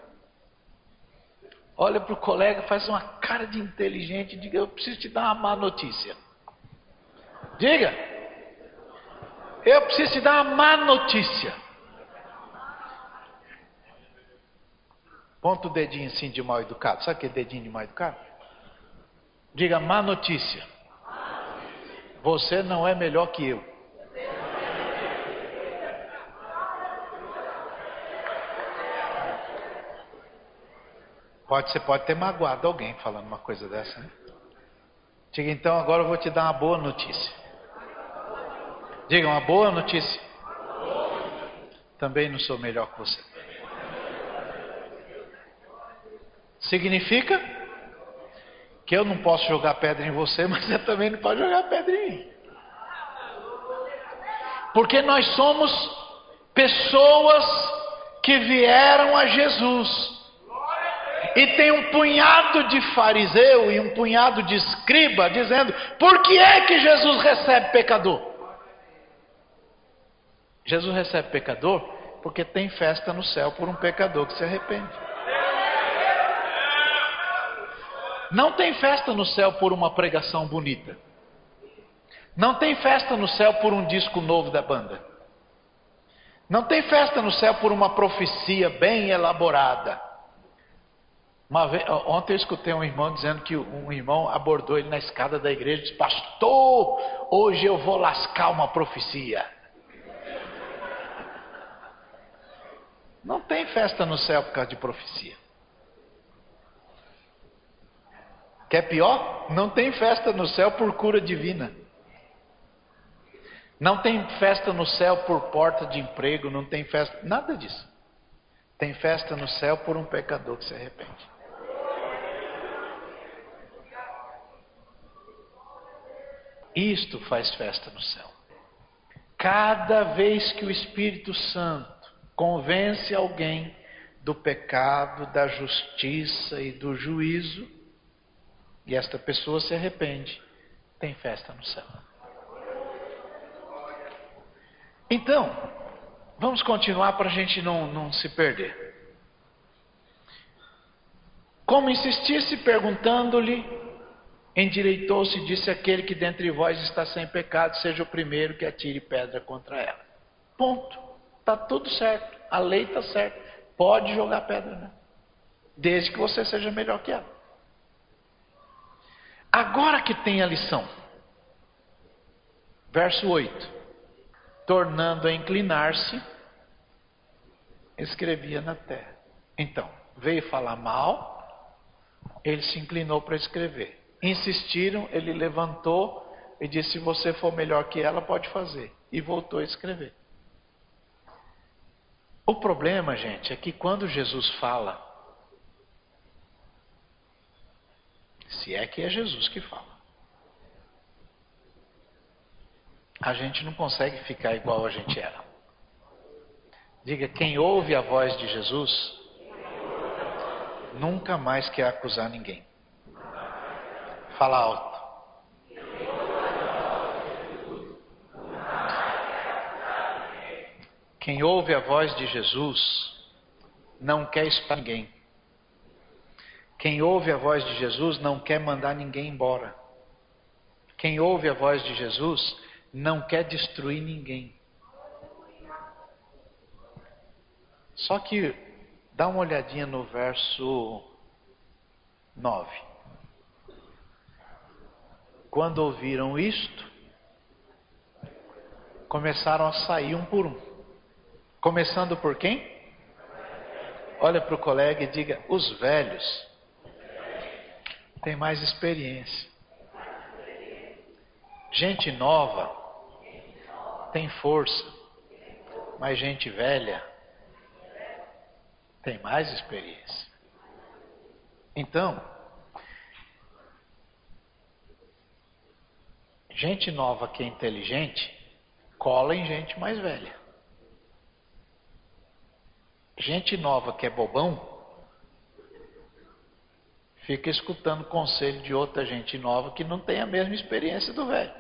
Olha para o colega, faz uma cara de inteligente e diga: Eu preciso te dar uma má notícia. Diga: Eu preciso te dar uma má notícia. Ponta o dedinho assim de mal educado. Sabe aquele dedinho de mal educado? Diga má notícia. Você não é melhor que eu. Pode, você pode ter magoado alguém falando uma coisa dessa, né? Diga então, agora eu vou te dar uma boa notícia. Diga uma boa notícia. Também não sou melhor que você. Significa que eu não posso jogar pedra em você, mas você também não pode jogar pedra em mim. Porque nós somos pessoas que vieram a Jesus. E tem um punhado de fariseu e um punhado de escriba dizendo: por que é que Jesus recebe pecador? Jesus recebe pecador porque tem festa no céu por um pecador que se arrepende. Não tem festa no céu por uma pregação bonita. Não tem festa no céu por um disco novo da banda. Não tem festa no céu por uma profecia bem elaborada. Vez, ontem eu escutei um irmão dizendo que um irmão abordou ele na escada da igreja e disse: Pastor, hoje eu vou lascar uma profecia. Não tem festa no céu por causa de profecia. Quer pior? Não tem festa no céu por cura divina. Não tem festa no céu por porta de emprego, não tem festa, nada disso. Tem festa no céu por um pecador que se arrepende. Isto faz festa no céu. Cada vez que o Espírito Santo convence alguém do pecado, da justiça e do juízo, e esta pessoa se arrepende, tem festa no céu. Então, vamos continuar para a gente não, não se perder. Como insistisse perguntando-lhe, endireitou-se e disse: Aquele que dentre vós está sem pecado, seja o primeiro que atire pedra contra ela. Ponto. Está tudo certo. A lei está certa. Pode jogar pedra, né? Desde que você seja melhor que ela. Agora que tem a lição. Verso 8. Tornando a inclinar-se, escrevia na terra. Então, veio falar mal, ele se inclinou para escrever. Insistiram, ele levantou e disse: Se você for melhor que ela, pode fazer. E voltou a escrever. O problema, gente, é que quando Jesus fala, Se é que é Jesus que fala. A gente não consegue ficar igual a gente era. Diga, quem ouve a voz de Jesus nunca mais quer acusar ninguém. Fala alto. Quem ouve a voz de Jesus não quer expor ninguém. Quem ouve a voz de Jesus não quer mandar ninguém embora. Quem ouve a voz de Jesus não quer destruir ninguém. Só que dá uma olhadinha no verso 9. Quando ouviram isto, começaram a sair um por um. Começando por quem? Olha para o colega e diga: os velhos têm mais experiência. Gente nova tem força, mas gente velha tem mais experiência. Então, gente nova que é inteligente cola em gente mais velha. Gente nova que é bobão fica escutando conselho de outra gente nova que não tem a mesma experiência do velho.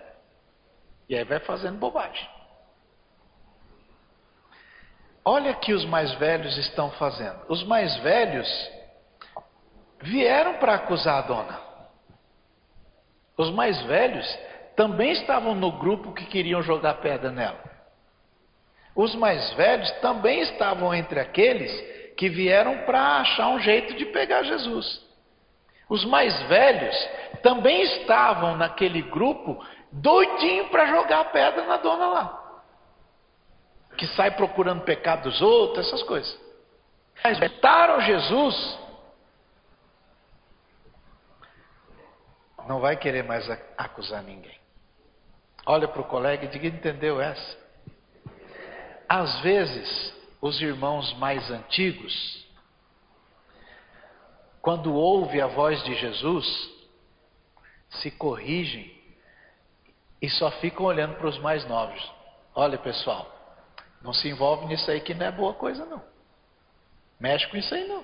E aí vai fazendo bobagem. Olha que os mais velhos estão fazendo. Os mais velhos vieram para acusar a dona. Os mais velhos também estavam no grupo que queriam jogar pedra nela. Os mais velhos também estavam entre aqueles que vieram para achar um jeito de pegar Jesus. Os mais velhos também estavam naquele grupo doidinho para jogar pedra na dona lá. Que sai procurando pecado dos outros, essas coisas. Mas vetaram Jesus. Não vai querer mais acusar ninguém. Olha para o colega e diga: entendeu essa? Às vezes, os irmãos mais antigos, quando ouvem a voz de Jesus, se corrigem e só ficam olhando para os mais novos. Olha, pessoal, não se envolve nisso aí que não é boa coisa, não. Mexe com isso aí, não.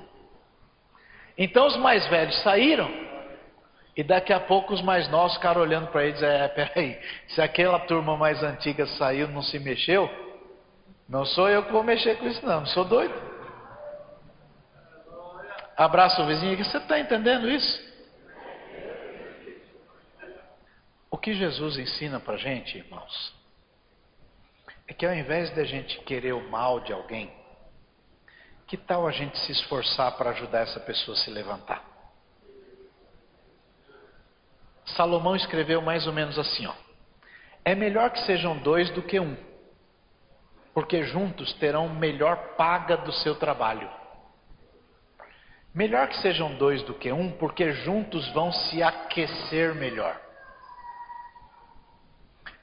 Então os mais velhos saíram e daqui a pouco os mais novos ficaram olhando para eles. É, peraí, se aquela turma mais antiga saiu, não se mexeu, não sou eu que vou mexer com isso, não. Sou doido. Abraça o vizinho aqui. Você está entendendo isso? O que Jesus ensina para gente, irmãos, é que ao invés de a gente querer o mal de alguém, que tal a gente se esforçar para ajudar essa pessoa a se levantar? Salomão escreveu mais ou menos assim: ó, é melhor que sejam dois do que um porque juntos terão melhor paga do seu trabalho. Melhor que sejam dois do que um, porque juntos vão se aquecer melhor.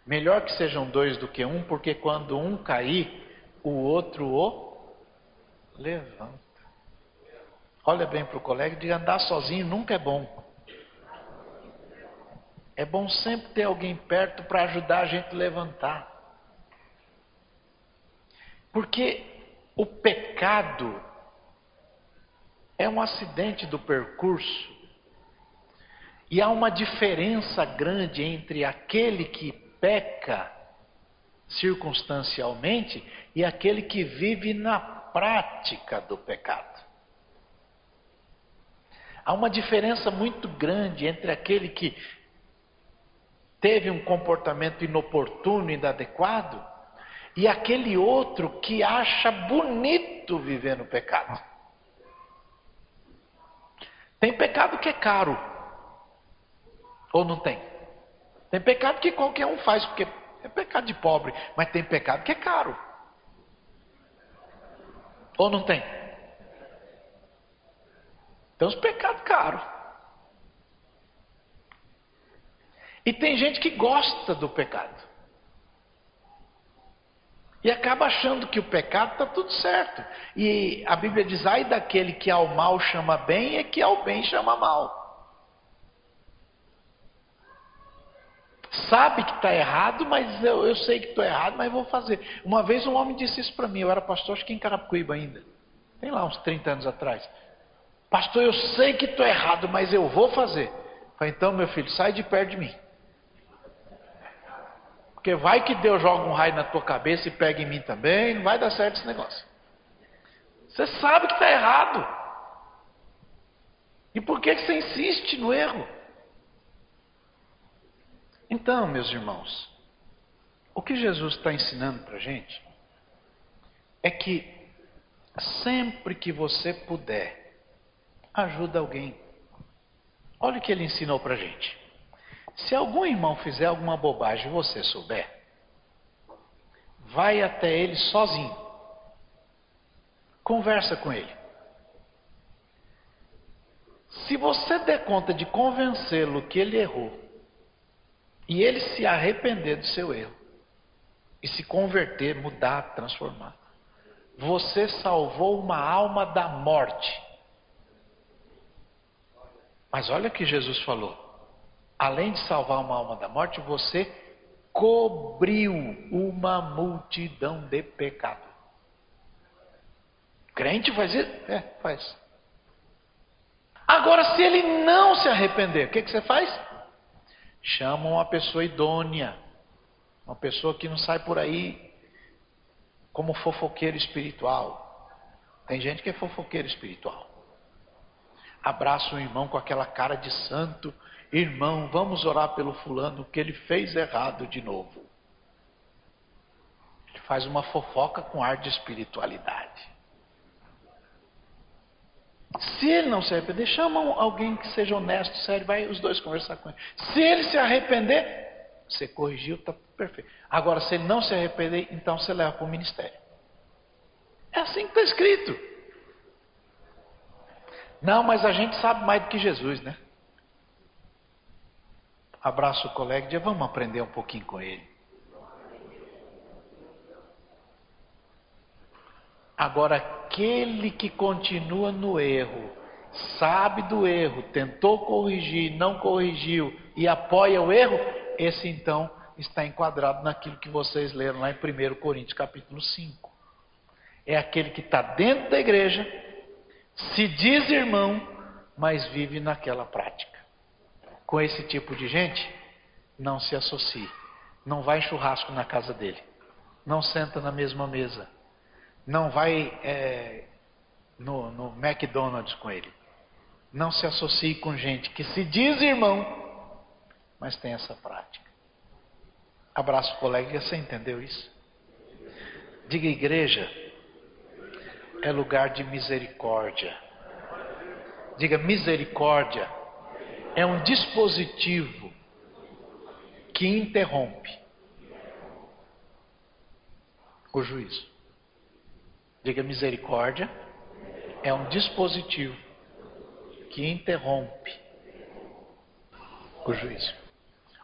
Melhor que sejam dois do que um, porque quando um cair, o outro o levanta. Olha bem para o colega e diga: andar sozinho nunca é bom. É bom sempre ter alguém perto para ajudar a gente a levantar. Porque o pecado é um acidente do percurso. E há uma diferença grande entre aquele que peca circunstancialmente e aquele que vive na prática do pecado. Há uma diferença muito grande entre aquele que teve um comportamento inoportuno e inadequado e aquele outro que acha bonito viver no pecado. Tem pecado que é caro. Ou não tem? Tem pecado que qualquer um faz, porque é pecado de pobre, mas tem pecado que é caro. Ou não tem? Tem uns pecados caros. E tem gente que gosta do pecado. E acaba achando que o pecado está tudo certo. E a Bíblia diz: ai daquele que ao mal chama bem, é que ao bem chama mal. Sabe que está errado, mas eu, eu sei que estou errado, mas vou fazer. Uma vez um homem disse isso para mim, eu era pastor, acho que em Carapicuíba ainda. Tem lá uns 30 anos atrás. Pastor, eu sei que estou errado, mas eu vou fazer. falei, então, meu filho, sai de perto de mim. Porque vai que Deus joga um raio na tua cabeça e pega em mim também, não vai dar certo esse negócio. Você sabe que está errado. E por que, você insiste no erro? Então, meus irmãos, o que Jesus está ensinando para a gente é que sempre que você puder, ajuda alguém. Olha o que ele ensinou para gente. Se algum irmão fizer alguma bobagem e você souber, vai até ele sozinho. Conversa com ele. Se você der conta de convencê-lo que ele errou, e ele se arrepender do seu erro, e se converter, mudar, transformar, você salvou uma alma da morte. Mas olha o que Jesus falou. Além de salvar uma alma da morte, você cobriu uma multidão de pecado. Crente faz isso? É, faz. Agora, se ele não se arrepender, o que, que você faz? Chama uma pessoa idônea, uma pessoa que não sai por aí como fofoqueiro espiritual. Tem gente que é fofoqueiro espiritual. Abraça o irmão com aquela cara de santo. Irmão, vamos orar pelo fulano que ele fez errado de novo. Ele faz uma fofoca com ar de espiritualidade. Se ele não se arrepender, chama alguém que seja honesto, sério, vai os dois conversar com ele. Se ele se arrepender, você corrigiu, está perfeito. Agora, se ele não se arrepender, então você leva para o ministério. É assim que está escrito. Não, mas a gente sabe mais do que Jesus, né? Abraço o colega e diz, vamos aprender um pouquinho com ele. Agora, aquele que continua no erro, sabe do erro, tentou corrigir, não corrigiu e apoia o erro, esse então está enquadrado naquilo que vocês leram lá em 1 Coríntios capítulo 5. É aquele que está dentro da igreja, se diz irmão, mas vive naquela prática. Com esse tipo de gente, não se associe. Não vai churrasco na casa dele. Não senta na mesma mesa não vai é, no, no McDonald's com ele. Não se associe com gente que se diz irmão, mas tem essa prática. Abraço, colega, você entendeu isso? Diga, igreja é lugar de misericórdia. Diga, misericórdia é um dispositivo que interrompe o juízo. Diga misericórdia é um dispositivo que interrompe o juízo.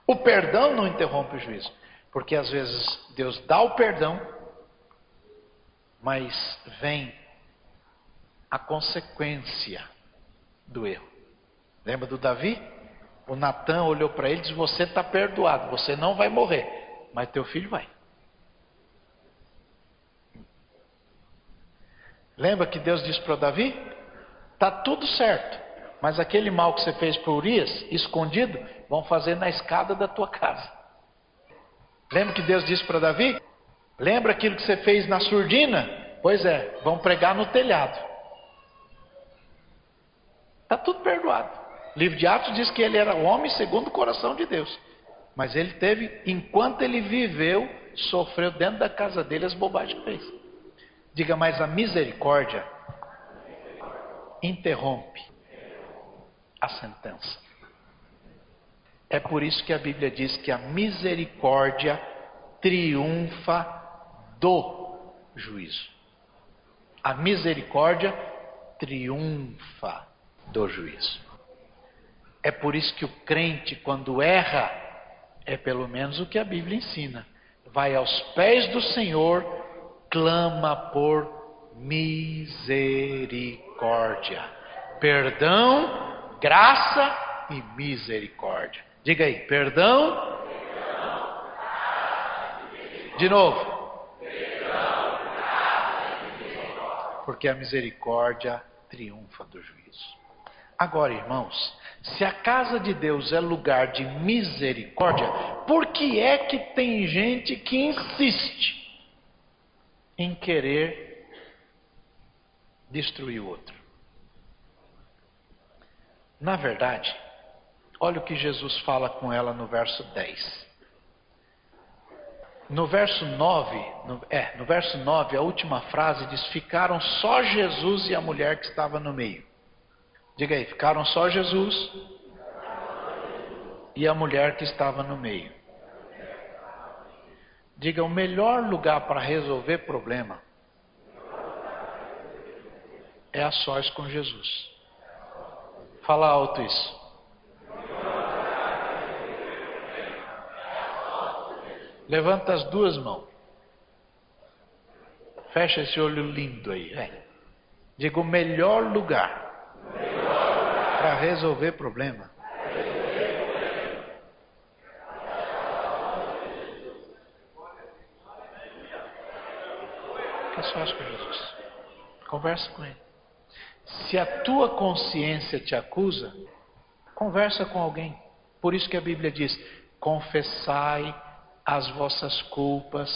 O perdão não interrompe o juízo, porque às vezes Deus dá o perdão, mas vem a consequência do erro. Lembra do Davi? O Natan olhou para ele e disse: Você está perdoado, você não vai morrer, mas teu filho vai. Lembra que Deus disse para Davi? Tá tudo certo, mas aquele mal que você fez para Urias, escondido, vão fazer na escada da tua casa. Lembra que Deus disse para Davi? Lembra aquilo que você fez na surdina? Pois é, vão pregar no telhado. Está tudo perdoado. O livro de Atos diz que ele era o homem segundo o coração de Deus. Mas ele teve, enquanto ele viveu, sofreu dentro da casa dele as bobagens que fez. Diga mais a misericórdia interrompe a sentença. É por isso que a Bíblia diz que a misericórdia triunfa do juízo. A misericórdia triunfa do juízo. É por isso que o crente, quando erra, é pelo menos o que a Bíblia ensina. Vai aos pés do Senhor clama por misericórdia. Perdão, graça e misericórdia. Diga aí, perdão. De novo. Porque a misericórdia triunfa do juízo. Agora, irmãos, se a casa de Deus é lugar de misericórdia, por que é que tem gente que insiste em querer destruir o outro. Na verdade, olha o que Jesus fala com ela no verso 10. No verso 9, no, é, no verso 9, a última frase diz: Ficaram só Jesus e a mulher que estava no meio. Diga aí, ficaram só Jesus e a mulher que estava no meio. Diga, o melhor lugar para resolver problema é a sós com Jesus. Fala alto isso. Levanta as duas mãos. Fecha esse olho lindo aí. É. Diga o melhor lugar, lugar. Para resolver problema. Que é só com Jesus. Conversa com ele. Se a tua consciência te acusa, conversa com alguém. Por isso que a Bíblia diz: confessai as vossas culpas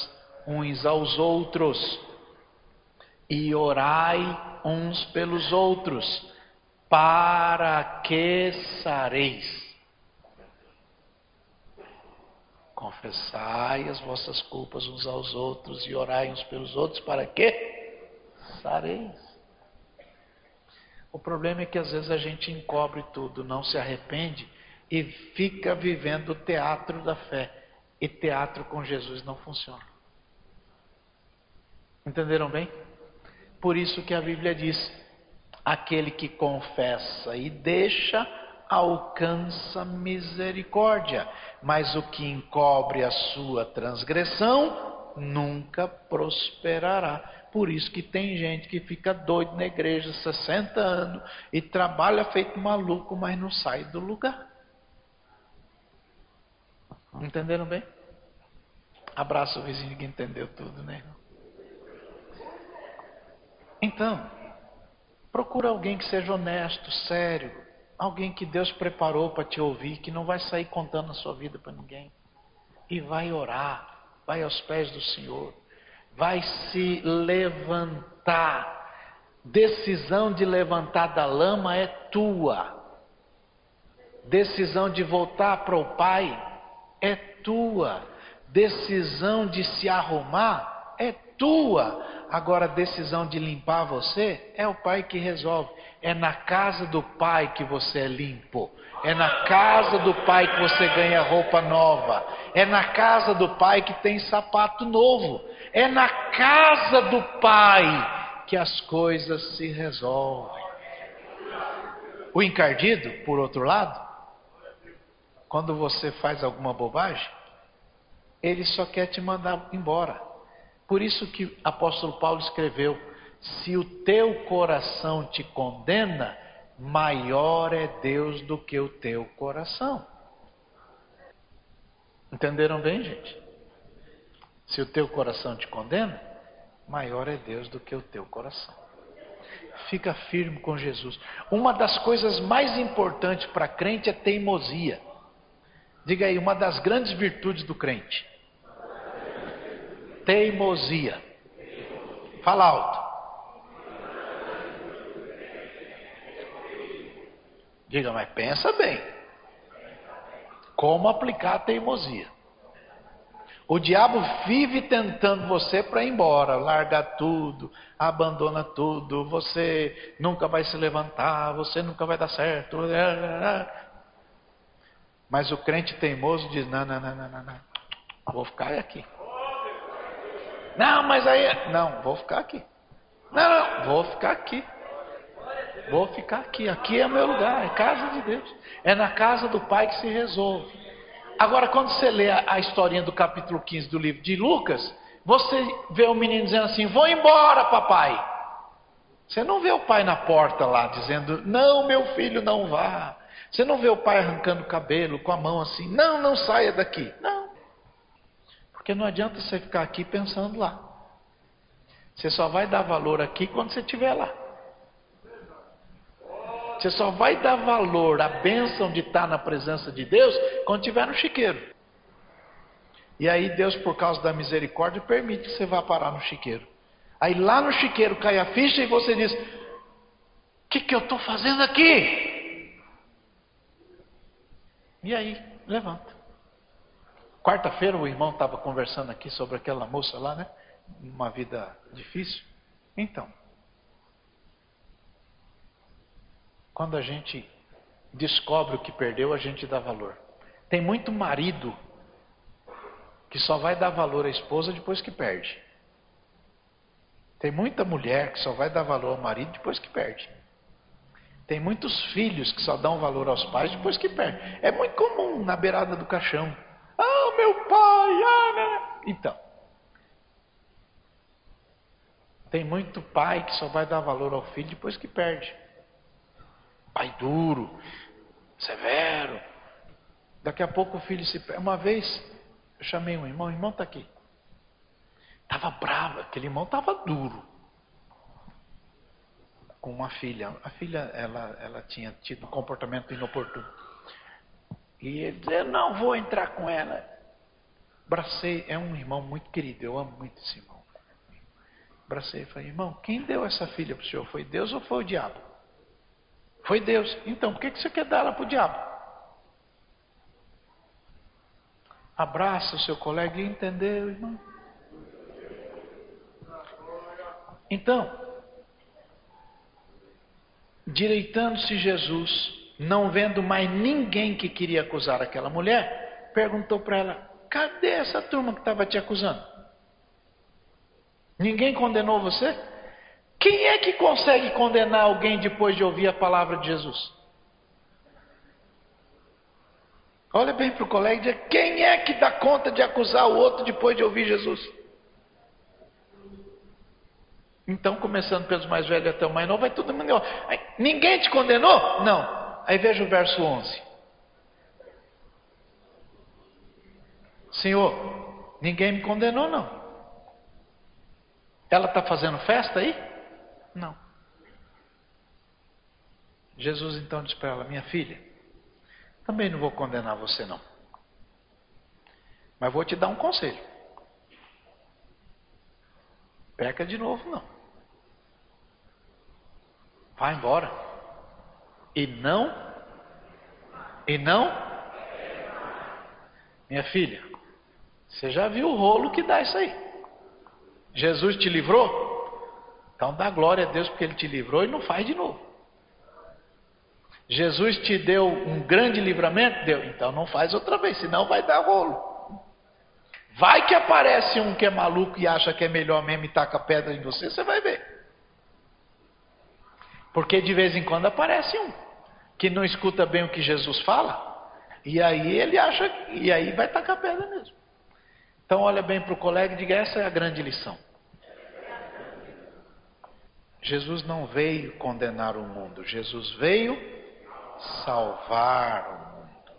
uns aos outros e orai uns pelos outros, para que sareis. Confessai as vossas culpas uns aos outros e orai uns pelos outros, para que sareis. O problema é que às vezes a gente encobre tudo, não se arrepende e fica vivendo o teatro da fé. E teatro com Jesus não funciona. Entenderam bem? Por isso que a Bíblia diz: aquele que confessa e deixa alcança misericórdia, mas o que encobre a sua transgressão nunca prosperará. Por isso que tem gente que fica doido na igreja 60 anos e trabalha feito maluco, mas não sai do lugar. Entenderam bem? Abraça o vizinho que entendeu tudo, né? Então, procura alguém que seja honesto, sério, alguém que Deus preparou para te ouvir, que não vai sair contando a sua vida para ninguém. E vai orar, vai aos pés do Senhor vai se levantar. Decisão de levantar da lama é tua. Decisão de voltar para o Pai é tua. Decisão de se arrumar é tua. Agora, a decisão de limpar você é o Pai que resolve. É na casa do Pai que você é limpo. É na casa do Pai que você ganha roupa nova. É na casa do Pai que tem sapato novo. É na casa do Pai que as coisas se resolvem. O encardido, por outro lado, quando você faz alguma bobagem, ele só quer te mandar embora. Por isso que o apóstolo Paulo escreveu: se o teu coração te condena, maior é Deus do que o teu coração. Entenderam bem, gente? Se o teu coração te condena, maior é Deus do que o teu coração. Fica firme com Jesus. Uma das coisas mais importantes para crente é teimosia. Diga aí, uma das grandes virtudes do crente. Teimosia. Fala alto. Diga, mas pensa bem. Como aplicar a teimosia? O diabo vive tentando você para ir embora, larga tudo, abandona tudo, você nunca vai se levantar, você nunca vai dar certo. Mas o crente teimoso diz: não, não, não, não, não, não. vou ficar aqui. Não, mas aí, não, vou ficar aqui. Não, não, vou ficar aqui. Vou ficar aqui. Aqui é meu lugar, é casa de Deus. É na casa do Pai que se resolve. Agora, quando você lê a, a historinha do capítulo 15 do livro de Lucas, você vê o menino dizendo assim: Vou embora, papai. Você não vê o pai na porta lá dizendo: Não, meu filho, não vá. Você não vê o pai arrancando o cabelo com a mão assim: Não, não saia daqui. Não. Porque não adianta você ficar aqui pensando lá. Você só vai dar valor aqui quando você estiver lá. Você só vai dar valor à bênção de estar na presença de Deus quando estiver no chiqueiro. E aí Deus, por causa da misericórdia, permite que você vá parar no chiqueiro. Aí lá no chiqueiro cai a ficha e você diz: O que, que eu estou fazendo aqui? E aí, levanta. Quarta-feira o irmão estava conversando aqui sobre aquela moça lá, né? Uma vida difícil. Então, quando a gente descobre o que perdeu, a gente dá valor. Tem muito marido que só vai dar valor à esposa depois que perde. Tem muita mulher que só vai dar valor ao marido depois que perde. Tem muitos filhos que só dão valor aos pais depois que perdem. É muito comum na beirada do caixão. Meu pai! Ah? Então. Tem muito pai que só vai dar valor ao filho depois que perde. Pai duro, severo. Daqui a pouco o filho se perde. Uma vez eu chamei um irmão, o irmão está aqui. Estava bravo, aquele irmão estava duro. Com uma filha. A filha, ela, ela tinha tido um comportamento inoportuno. E ele eu não vou entrar com ela. Bracei, é um irmão muito querido, eu amo muito esse irmão. Bracei e falei, irmão, quem deu essa filha para o senhor? Foi Deus ou foi o diabo? Foi Deus. Então, por que, que você quer dar ela para o diabo? Abraça o seu colega e entendeu, irmão? Então, direitando-se Jesus, não vendo mais ninguém que queria acusar aquela mulher, perguntou para ela: cadê essa turma que estava te acusando? Ninguém condenou você? Quem é que consegue condenar alguém depois de ouvir a palavra de Jesus? Olha bem para o colega diz: quem é que dá conta de acusar o outro depois de ouvir Jesus? Então, começando pelos mais velhos até o mais novo, vai todo mundo. Ninguém te condenou? Não. Aí veja o verso 11. Senhor, ninguém me condenou, não. Ela está fazendo festa aí? Não. Jesus então diz para ela: Minha filha, também não vou condenar você, não. Mas vou te dar um conselho. Peca de novo, não. Vai embora. E não, e não, minha filha, você já viu o rolo que dá isso aí? Jesus te livrou? Então dá glória a Deus porque Ele te livrou e não faz de novo. Jesus te deu um grande livramento? Deu. Então não faz outra vez, senão vai dar rolo. Vai que aparece um que é maluco e acha que é melhor mesmo e taca pedra em você, você vai ver. Porque de vez em quando aparece um que não escuta bem o que Jesus fala, e aí ele acha, e aí vai tacar pedra mesmo. Então olha bem para o colega e diga: essa é a grande lição. Jesus não veio condenar o mundo, Jesus veio salvar o mundo.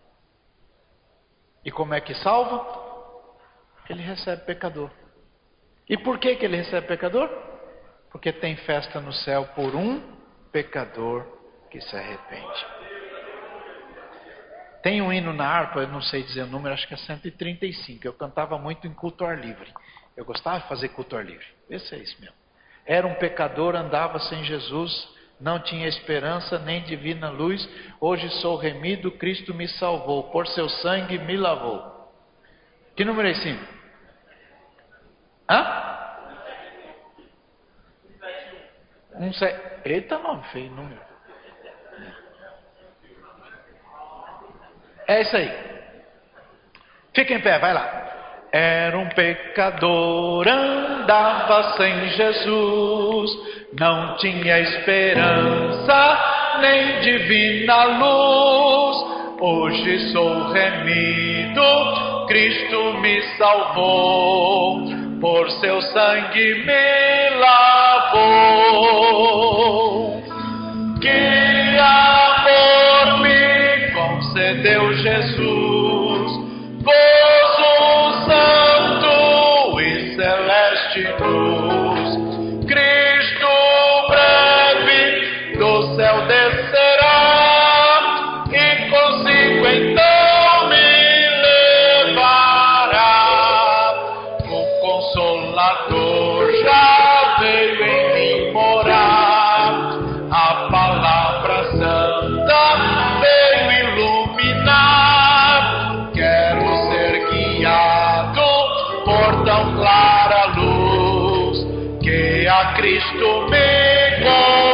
E como é que salva? Ele recebe pecador. E por que, que ele recebe pecador? Porque tem festa no céu por um pecador que se arrepende. Tem um hino na harpa, eu não sei dizer o número, acho que é 135. Eu cantava muito em culto ar livre. Eu gostava de fazer culto ar livre. Esse é isso mesmo. Era um pecador, andava sem Jesus, não tinha esperança nem divina luz. Hoje sou remido, Cristo me salvou, por seu sangue me lavou. Que número é esse? Hã? Um se... Eita, nome feio, número. É isso aí. Fica em pé, vai lá. Era um pecador, andava sem Jesus, não tinha esperança nem divina luz. Hoje sou remido, Cristo me salvou, por seu sangue me lavou. por tão clara luz que a Cristo me dá.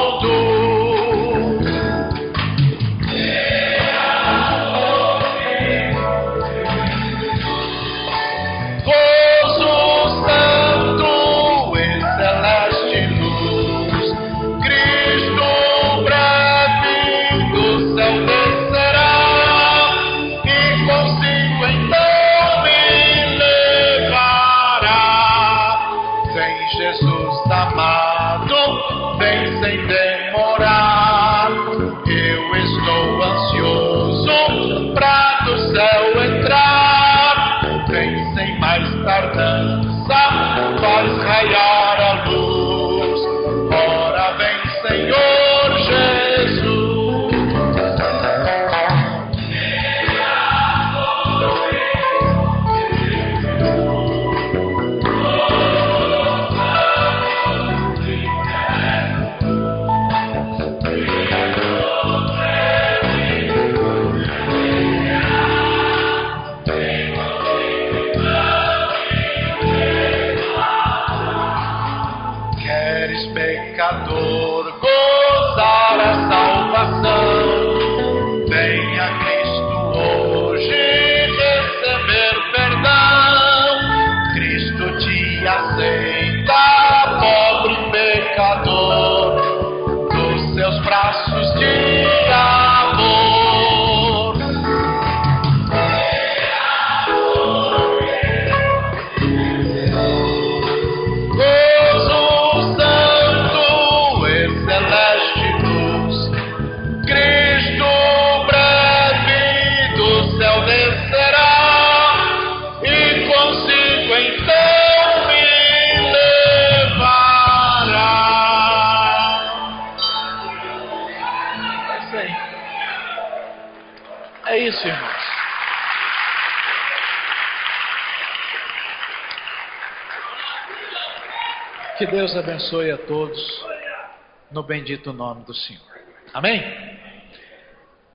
abençoe a todos no bendito nome do Senhor. Amém?